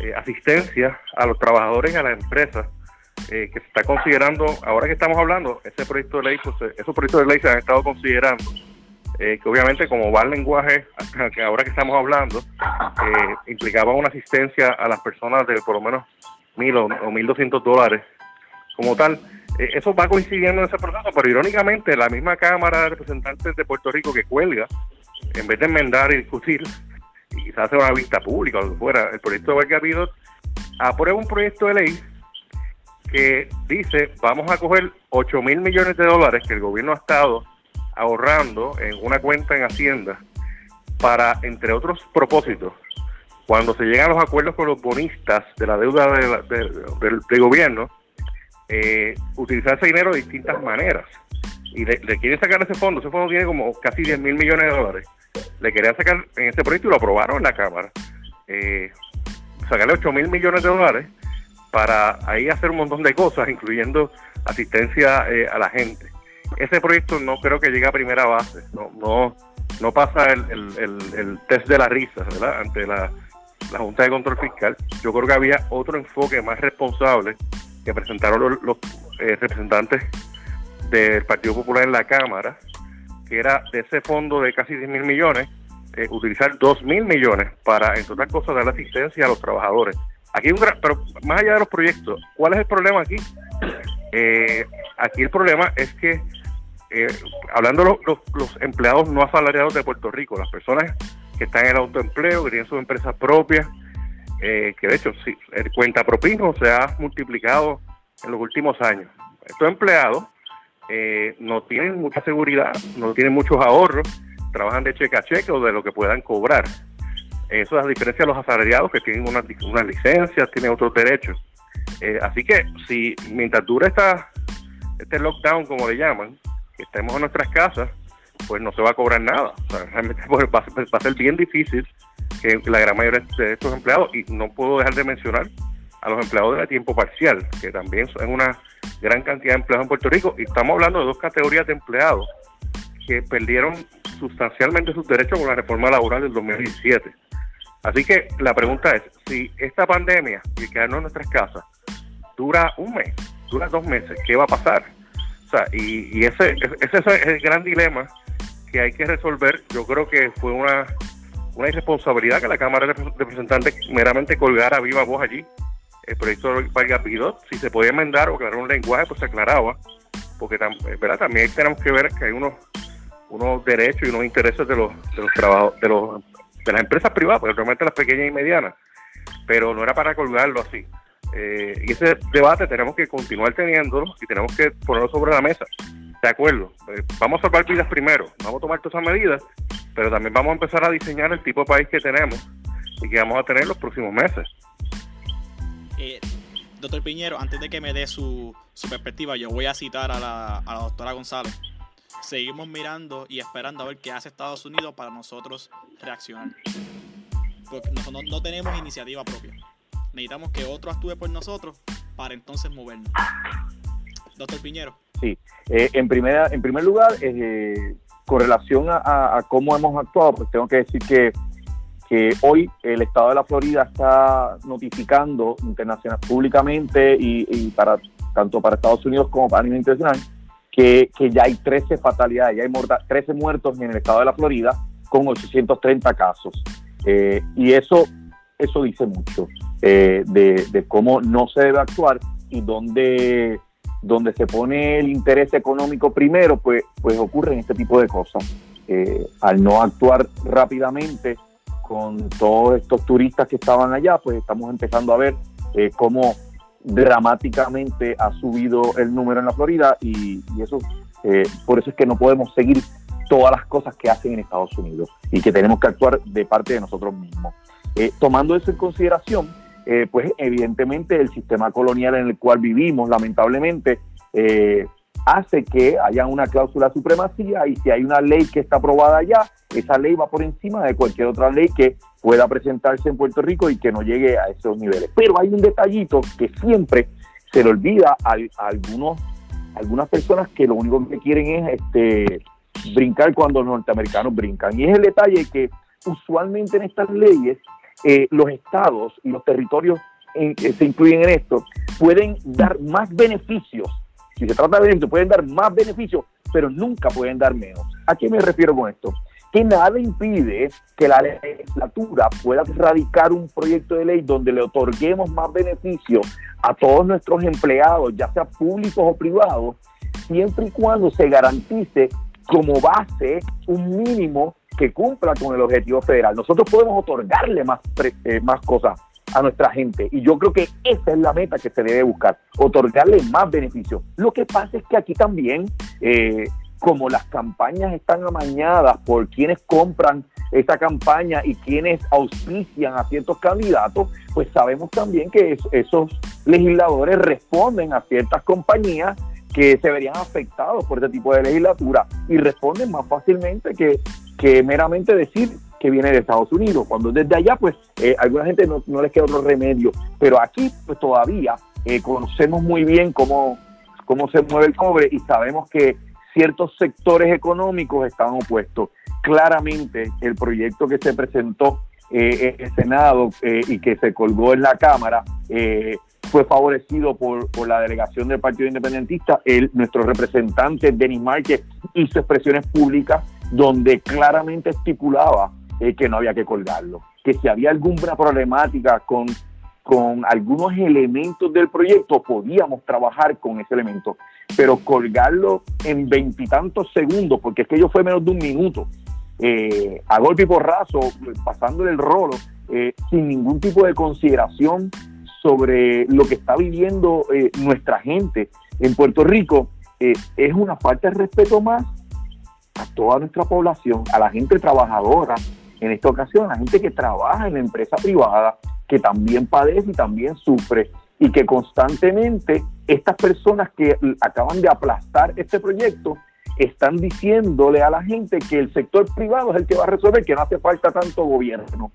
[SPEAKER 5] eh, asistencia a los trabajadores y a las empresas eh, que se está considerando, ahora que estamos hablando, ese proyecto de ley, pues, eh, esos proyectos de ley se han estado considerando, que obviamente como va el lenguaje, que ahora que estamos hablando, implicaba una asistencia a las personas de por lo menos mil o, mil doscientos dólares como tal. eso va coincidiendo en ese proceso, pero irónicamente la misma Cámara de Representantes de Puerto Rico que cuelga, en vez de enmendar y discutir, y quizás hacer una vista pública o lo que fuera, el proyecto de Vargas aprueba un proyecto de ley que dice vamos a coger 8 mil millones de dólares que el gobierno ha estado ahorrando en una cuenta en Hacienda para, entre otros propósitos, cuando se llegan a los acuerdos con los bonistas de la deuda del gobierno, eh, utilizar ese dinero de distintas maneras. Y le, quieren sacar ese fondo, ese fondo tiene como casi 10 mil millones de dólares le querían sacar en ese proyecto y lo aprobaron en la Cámara. Eh, sacarle 8 mil millones de dólares para ahí hacer un montón de cosas, incluyendo asistencia eh, a la gente. Ese proyecto no creo que llegue a primera base, no, no, no pasa el, test de la risa. Ante la, Junta de Control Fiscal. Yo creo que había otro enfoque más responsable que presentaron los, eh, representantes del Partido Popular en la Cámara, que era de ese fondo de casi 10 mil millones, eh, utilizar 2 mil millones para, entre otras cosas, dar asistencia a los trabajadores. Aquí un gran, pero más allá de los proyectos, ¿cuál es el problema aquí? Eh, aquí el problema es que, eh, hablando de los, empleados no asalariados de Puerto Rico, las personas que están en el autoempleo, que tienen sus empresas propias, que de hecho sí, el cuenta propino se ha multiplicado en los últimos años. Estos empleados no tienen mucha seguridad, no tienen muchos ahorros, trabajan de cheque a cheque o de lo que puedan cobrar. Eso es a diferencia de los asalariados que tienen unas una licencias, tienen otros derechos. Eh, así que si mientras dure esta, este lockdown, como le llaman, que estemos en nuestras casas, pues no se va a cobrar nada. realmente va, a ser bien difícil que la gran mayoría de estos empleados, y no puedo dejar de mencionar a los empleados de tiempo parcial, que también son una gran cantidad de empleados en Puerto Rico, y estamos hablando de dos categorías de empleados que perdieron sustancialmente sus derechos con la reforma laboral del 2017. Así que la pregunta es, si esta pandemia y quedarnos en nuestras casas dura un mes, dura dos meses, ¿qué va a pasar? O sea, y, ese, ese es el gran dilema que hay que resolver. Yo creo que fue una, una irresponsabilidad que la Cámara de Representantes meramente colgara viva voz allí el proyecto de Vargas Pidot. Si se podía enmendar o aclarar un lenguaje, pues se aclaraba. Porque ¿verdad? también tenemos que ver que hay unos unos derechos y unos intereses de los de los trabajos de los de las empresas privadas, realmente las pequeñas y medianas, pero no era para colgarlo así. Eh, y ese debate tenemos que continuar teniéndolo y tenemos que ponerlo sobre la mesa. De acuerdo, eh, vamos a salvar vidas primero, vamos a tomar todas esas medidas, pero también vamos a empezar a diseñar el tipo de país que tenemos y que vamos a tener los próximos meses.
[SPEAKER 1] Eh, doctor Piñero, antes de que me dé su, su perspectiva, yo voy a citar a la, a la doctora González seguimos mirando y esperando a ver qué hace Estados Unidos para nosotros reaccionar. Porque nosotros no, tenemos iniciativa propia. Necesitamos que otro actúe por nosotros para entonces movernos. Doctor Piñero.
[SPEAKER 3] Sí, eh, en, primera, en primer lugar, eh, con relación a, cómo hemos actuado, pues tengo que decir que, que hoy el Estado de la Florida está notificando internacional, públicamente y, y para tanto para Estados Unidos como para nivel internacional que, ya hay 13 fatalidades, ya hay 13 muertos en el estado de la Florida con 830 casos. Eh, y eso, eso dice mucho eh, de, cómo no se debe actuar y donde, donde se pone el interés económico primero, pues, pues ocurren este tipo de cosas. Eh, al no actuar rápidamente con todos estos turistas que estaban allá, pues estamos empezando a ver cómo dramáticamente ha subido el número en la Florida y, eso eh, por eso es que no podemos seguir todas las cosas que hacen en Estados Unidos y que tenemos que actuar de parte de nosotros mismos. Eh, tomando eso en consideración, eh, pues evidentemente el sistema colonial en el cual vivimos, lamentablemente, hace que haya una cláusula supremacía y si hay una ley que está aprobada allá, esa ley va por encima de cualquier otra ley que pueda presentarse en Puerto Rico y que no llegue a esos niveles. Pero hay un detallito que siempre se le olvida a, algunos, algunas personas que lo único que quieren es este, brincar cuando los norteamericanos brincan. Y es el detalle que usualmente en estas leyes eh, los estados y los territorios que se incluyen en esto pueden dar más beneficios si se trata de beneficios, pueden dar más beneficios, pero nunca pueden dar menos. ¿A qué me refiero con esto? Que nada impide que la legislatura pueda radicar un proyecto de ley donde le otorguemos más beneficios a todos nuestros empleados, ya sea públicos o privados, siempre y cuando se garantice como base un mínimo que cumpla con el objetivo federal. Nosotros podemos otorgarle más, eh, más cosas a nuestra gente. Y yo creo que esa es la meta que se debe buscar, otorgarle más beneficios. Lo que pasa es que aquí también, eh, como las campañas están amañadas por quienes compran esa campaña y quienes auspician a ciertos candidatos, pues sabemos también que esos legisladores responden a ciertas compañías que se verían afectados por este tipo de legislatura y responden más fácilmente que, que meramente decir que viene de Estados Unidos. Cuando desde allá, pues, eh, alguna gente no, no, les queda otro remedio. Pero aquí, pues, todavía eh, conocemos muy bien cómo, cómo se mueve el cobre y sabemos que ciertos sectores económicos estaban opuestos. Claramente el proyecto que se presentó eh, en el Senado eh, y que se colgó en la Cámara fue favorecido por, por, la delegación del Partido Independentista. El, nuestro representante, Denis Márquez, hizo expresiones públicas donde claramente estipulaba que no había que colgarlo, que si había alguna problemática con con algunos elementos del proyecto podíamos trabajar con ese elemento, pero colgarlo en veintitantos segundos, porque es que ello fue menos de un minuto, eh, a golpe y porrazo, pasándole el rolo, eh, sin ningún tipo de consideración sobre lo que está viviendo eh, nuestra gente en Puerto Rico, es una falta de respeto más a toda nuestra población, a la gente trabajadora, en esta ocasión, la gente que trabaja en la empresa privada, que también padece y también sufre y que constantemente estas personas que acaban de aplastar este proyecto están diciéndole a la gente que el sector privado es el que va a resolver, que no hace falta tanto gobierno.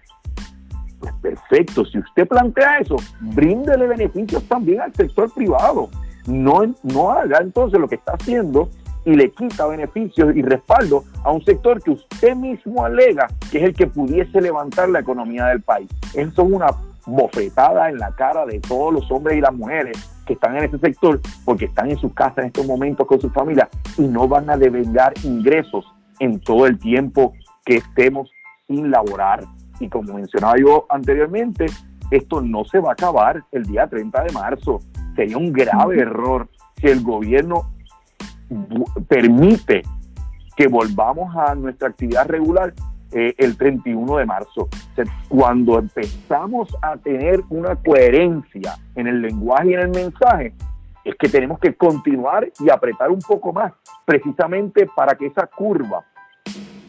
[SPEAKER 3] Pues perfecto, si usted plantea eso, bríndele beneficios también al sector privado. No, no haga entonces lo que está haciendo y le quita beneficios y respaldo a un sector que usted mismo alega que es el que pudiese levantar la economía del país. Eso es una bofetada en la cara de todos los hombres y las mujeres que están en ese sector porque están en sus casas en estos momentos con su familia y no van a devengar ingresos en todo el tiempo que estemos sin laborar. Y como mencionaba yo anteriormente, esto no se va a acabar el día 30 de marzo. Sería un grave error si el gobierno permite que volvamos a nuestra actividad regular eh, el 31 de marzo. cuando empezamos a tener una coherencia en el lenguaje y en el mensaje, es que tenemos que continuar y apretar un poco más, precisamente para que esa curva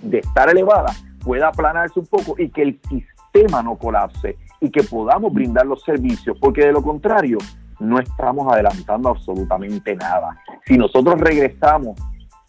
[SPEAKER 3] de estar elevada pueda aplanarse un poco y que el sistema no colapse y que podamos brindar los servicios, porque de lo contrario, no estamos adelantando absolutamente nada. Si nosotros regresamos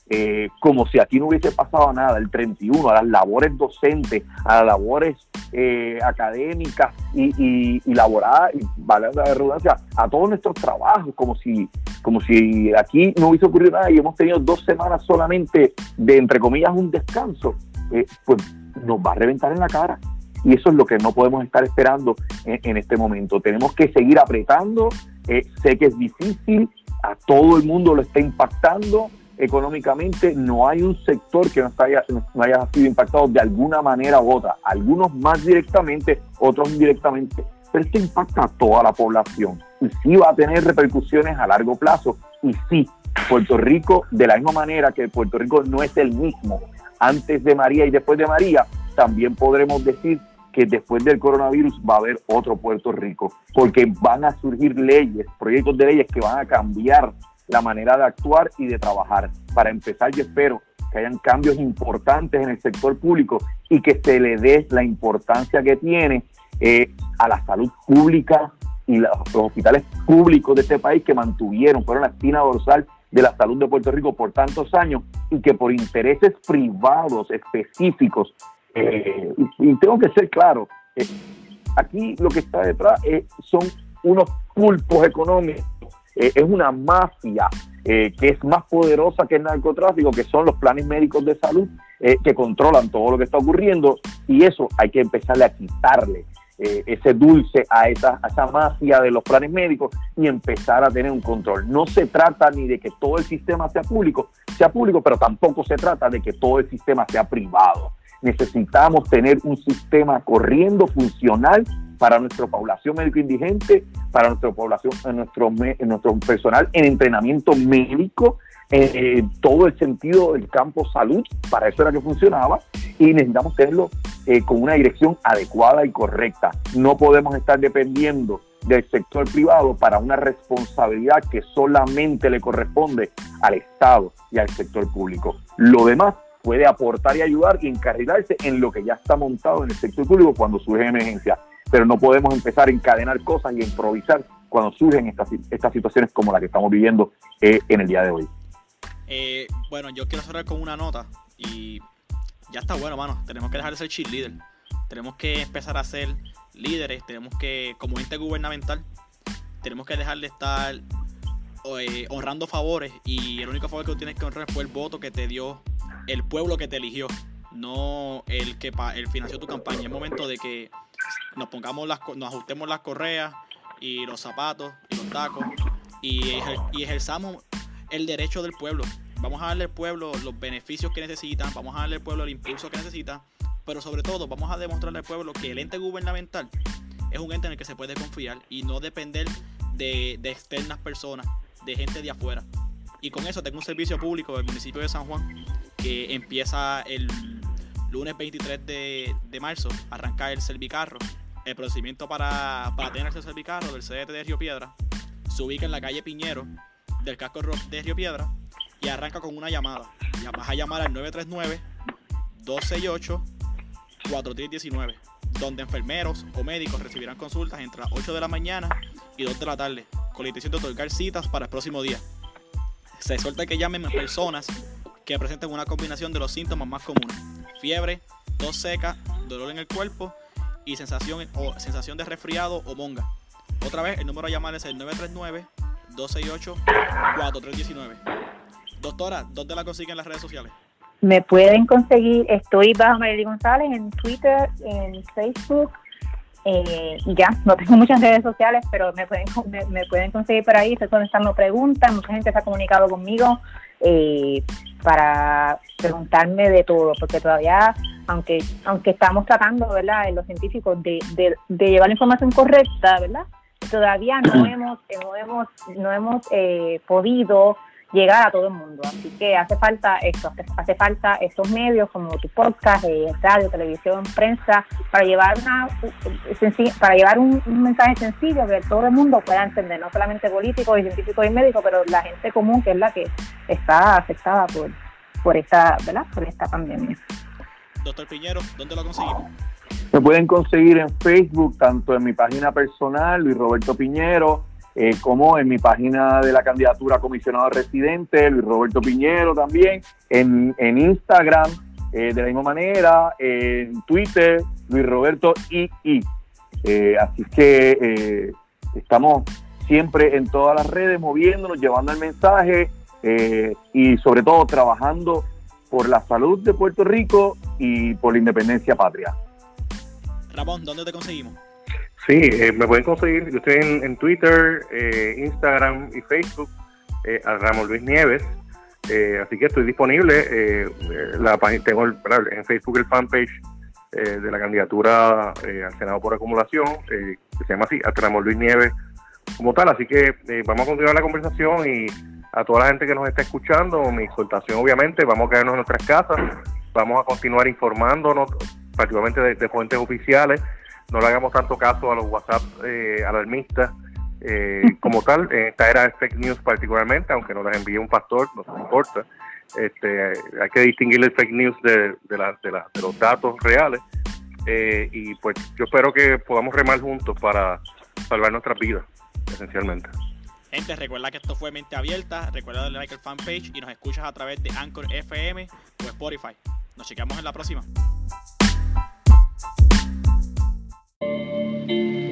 [SPEAKER 3] eh, como si aquí no hubiese pasado nada, el 31, a las labores docentes, a las labores eh, académicas y, y, y laborales, vale la redundancia, a todos nuestros trabajos, como si, como si aquí no hubiese ocurrido nada y hemos tenido dos semanas solamente de, entre comillas, un descanso, eh, pues nos va a reventar en la cara. Y eso es lo que no podemos estar esperando en este momento. Tenemos que seguir apretando, eh, sé que es difícil, a todo el mundo lo está impactando económicamente, no hay un sector que no, haya, no haya sido impactado de alguna manera u otra, algunos más directamente, otros indirectamente, pero esto impacta a toda la población y sí va a tener repercusiones a largo plazo y sí, Puerto Rico, de la misma manera que Puerto Rico no es el mismo antes de María y después de María, también podremos decir que después del coronavirus va a haber otro Puerto Rico, porque van a surgir leyes, proyectos de leyes que van a cambiar la manera de actuar y de trabajar. Para empezar, yo espero que hayan cambios importantes en el sector público y que se le dé la importancia que tiene eh, a la salud pública y los, hospitales públicos de este país que mantuvieron, fueron la espina dorsal de la salud de Puerto Rico por tantos años y que por intereses privados específicos eh, y, tengo que ser claro, eh, aquí lo que está detrás eh, son unos pulpos económicos, es una mafia que es más poderosa que el narcotráfico, que son los planes médicos de salud que controlan todo lo que está ocurriendo y eso hay que empezarle a quitarle. ese dulce a esa, a esa mafia de los planes médicos y empezar a tener un control. No se trata ni de que todo el sistema sea público, sea público, pero tampoco se trata de que todo el sistema sea privado necesitamos tener un sistema corriendo, funcional para nuestra población médico indigente, para nuestra población, nuestro, nuestro personal en entrenamiento médico, en todo el sentido del campo salud, para eso era que funcionaba, y necesitamos tenerlo eh, con una dirección adecuada y correcta. No podemos estar dependiendo del sector privado para una responsabilidad que solamente le corresponde al Estado y al sector público. Lo demás puede aportar y ayudar y encarrilarse en lo que ya está montado en el sector público cuando surge emergencia. Pero no podemos empezar a encadenar cosas y a improvisar cuando surgen estas, estas situaciones como la que estamos viviendo eh, en el día de hoy.
[SPEAKER 1] Eh, bueno, yo quiero cerrar con una nota y ya está bueno, mano. Tenemos que dejar de ser cheerleader. Tenemos que empezar a ser líderes. Tenemos que, como ente gubernamental, tenemos que dejar de estar eh, honrando favores y el único favor que tú tienes que honrar fue el voto que te dio el pueblo que te eligió, no el que el financió tu campaña. Es momento de que nos pongamos las, nos ajustemos las correas y los zapatos y los tacos y, y ejerzamos el derecho del pueblo. Vamos a darle al pueblo los beneficios que necesitan, vamos a darle al pueblo el impulso que necesita, pero sobre todo vamos a demostrarle al pueblo que el ente gubernamental es un ente en el que se puede confiar y no depender de, externas personas, de gente de afuera. Y con eso tengo un servicio público del municipio de San Juan que empieza el lunes 23 de, marzo, arranca el servicarro. El procedimiento para, para tener ese servicarro del CDT de Río Piedra se ubica en la calle Piñero del casco de Río Piedra y arranca con una llamada. Vas a llamar al 939-268-4319, donde enfermeros o médicos recibirán consultas entre las 8 de la mañana y 2 de la tarde, con la intención de otorgar citas para el próximo día. Se suelta que llamen personas que presenten una combinación de los síntomas más comunes: fiebre, tos seca, dolor en el cuerpo y sensación, o sensación de resfriado o monga. Otra vez, el número a llamar es el 939-268-4319. Doctora, ¿dónde la consiguen en las redes sociales?
[SPEAKER 2] Me pueden conseguir, estoy bajo María González en Twitter, en Facebook, eh, y ya, no tengo muchas redes sociales, pero me pueden, me, pueden conseguir por ahí, estoy contestando preguntas, mucha gente se ha comunicado conmigo eh, para preguntarme de todo, porque todavía, aunque aunque estamos tratando, ¿verdad?, en los científicos de, de, de llevar la información correcta, ¿verdad?, todavía no hemos, no hemos, no hemos eh, podido llegar a todo el mundo. Así que hace falta esto, hace falta estos medios como tu podcast, eh, radio, televisión, prensa, para llevar una para llevar un, mensaje sencillo que todo el mundo pueda entender, no solamente políticos y científicos y médicos, pero la gente común que es la que está afectada por, por esta, ¿verdad? por esta pandemia.
[SPEAKER 1] Doctor Piñero, ¿dónde lo conseguimos?
[SPEAKER 3] Me pueden conseguir en Facebook, tanto en mi página personal, Luis Roberto Piñero, eh, como en mi página de la candidatura a comisionado residente, Luis Roberto Piñero también, en, Instagram, eh, de la misma manera, en Twitter, Luis Roberto II. Eh, así que estamos siempre en todas las redes moviéndonos, llevando el mensaje y sobre todo trabajando por la salud de Puerto Rico y por la independencia patria.
[SPEAKER 1] Ramón, ¿dónde te conseguimos?
[SPEAKER 5] Sí, eh, me pueden conseguir, yo estoy en, Twitter, eh, Instagram y Facebook, eh, a Ramón Luis Nieves, así que estoy disponible, la página, tengo en Facebook el fanpage de la candidatura al Senado por acumulación, que se llama así, a Ramón Luis Nieves como tal, así que vamos a continuar la conversación y a toda la gente que nos está escuchando, mi exhortación obviamente, vamos a quedarnos en nuestras casas, vamos a continuar informándonos, particularmente de fuentes oficiales, no le hagamos tanto caso a los WhatsApp eh, alarmistas eh, como tal, en esta era de fake news particularmente, aunque nos las envíe un pastor, no importa. Este, hay que distinguir el fake news de, de, de, los datos reales eh, y pues yo espero que podamos remar juntos para salvar nuestras vidas, esencialmente.
[SPEAKER 1] Gente, recuerda que esto fue Mente Abierta, recuerda darle like al fanpage y nos escuchas a través de Anchor FM o Spotify. Nos chequeamos en la próxima. thank you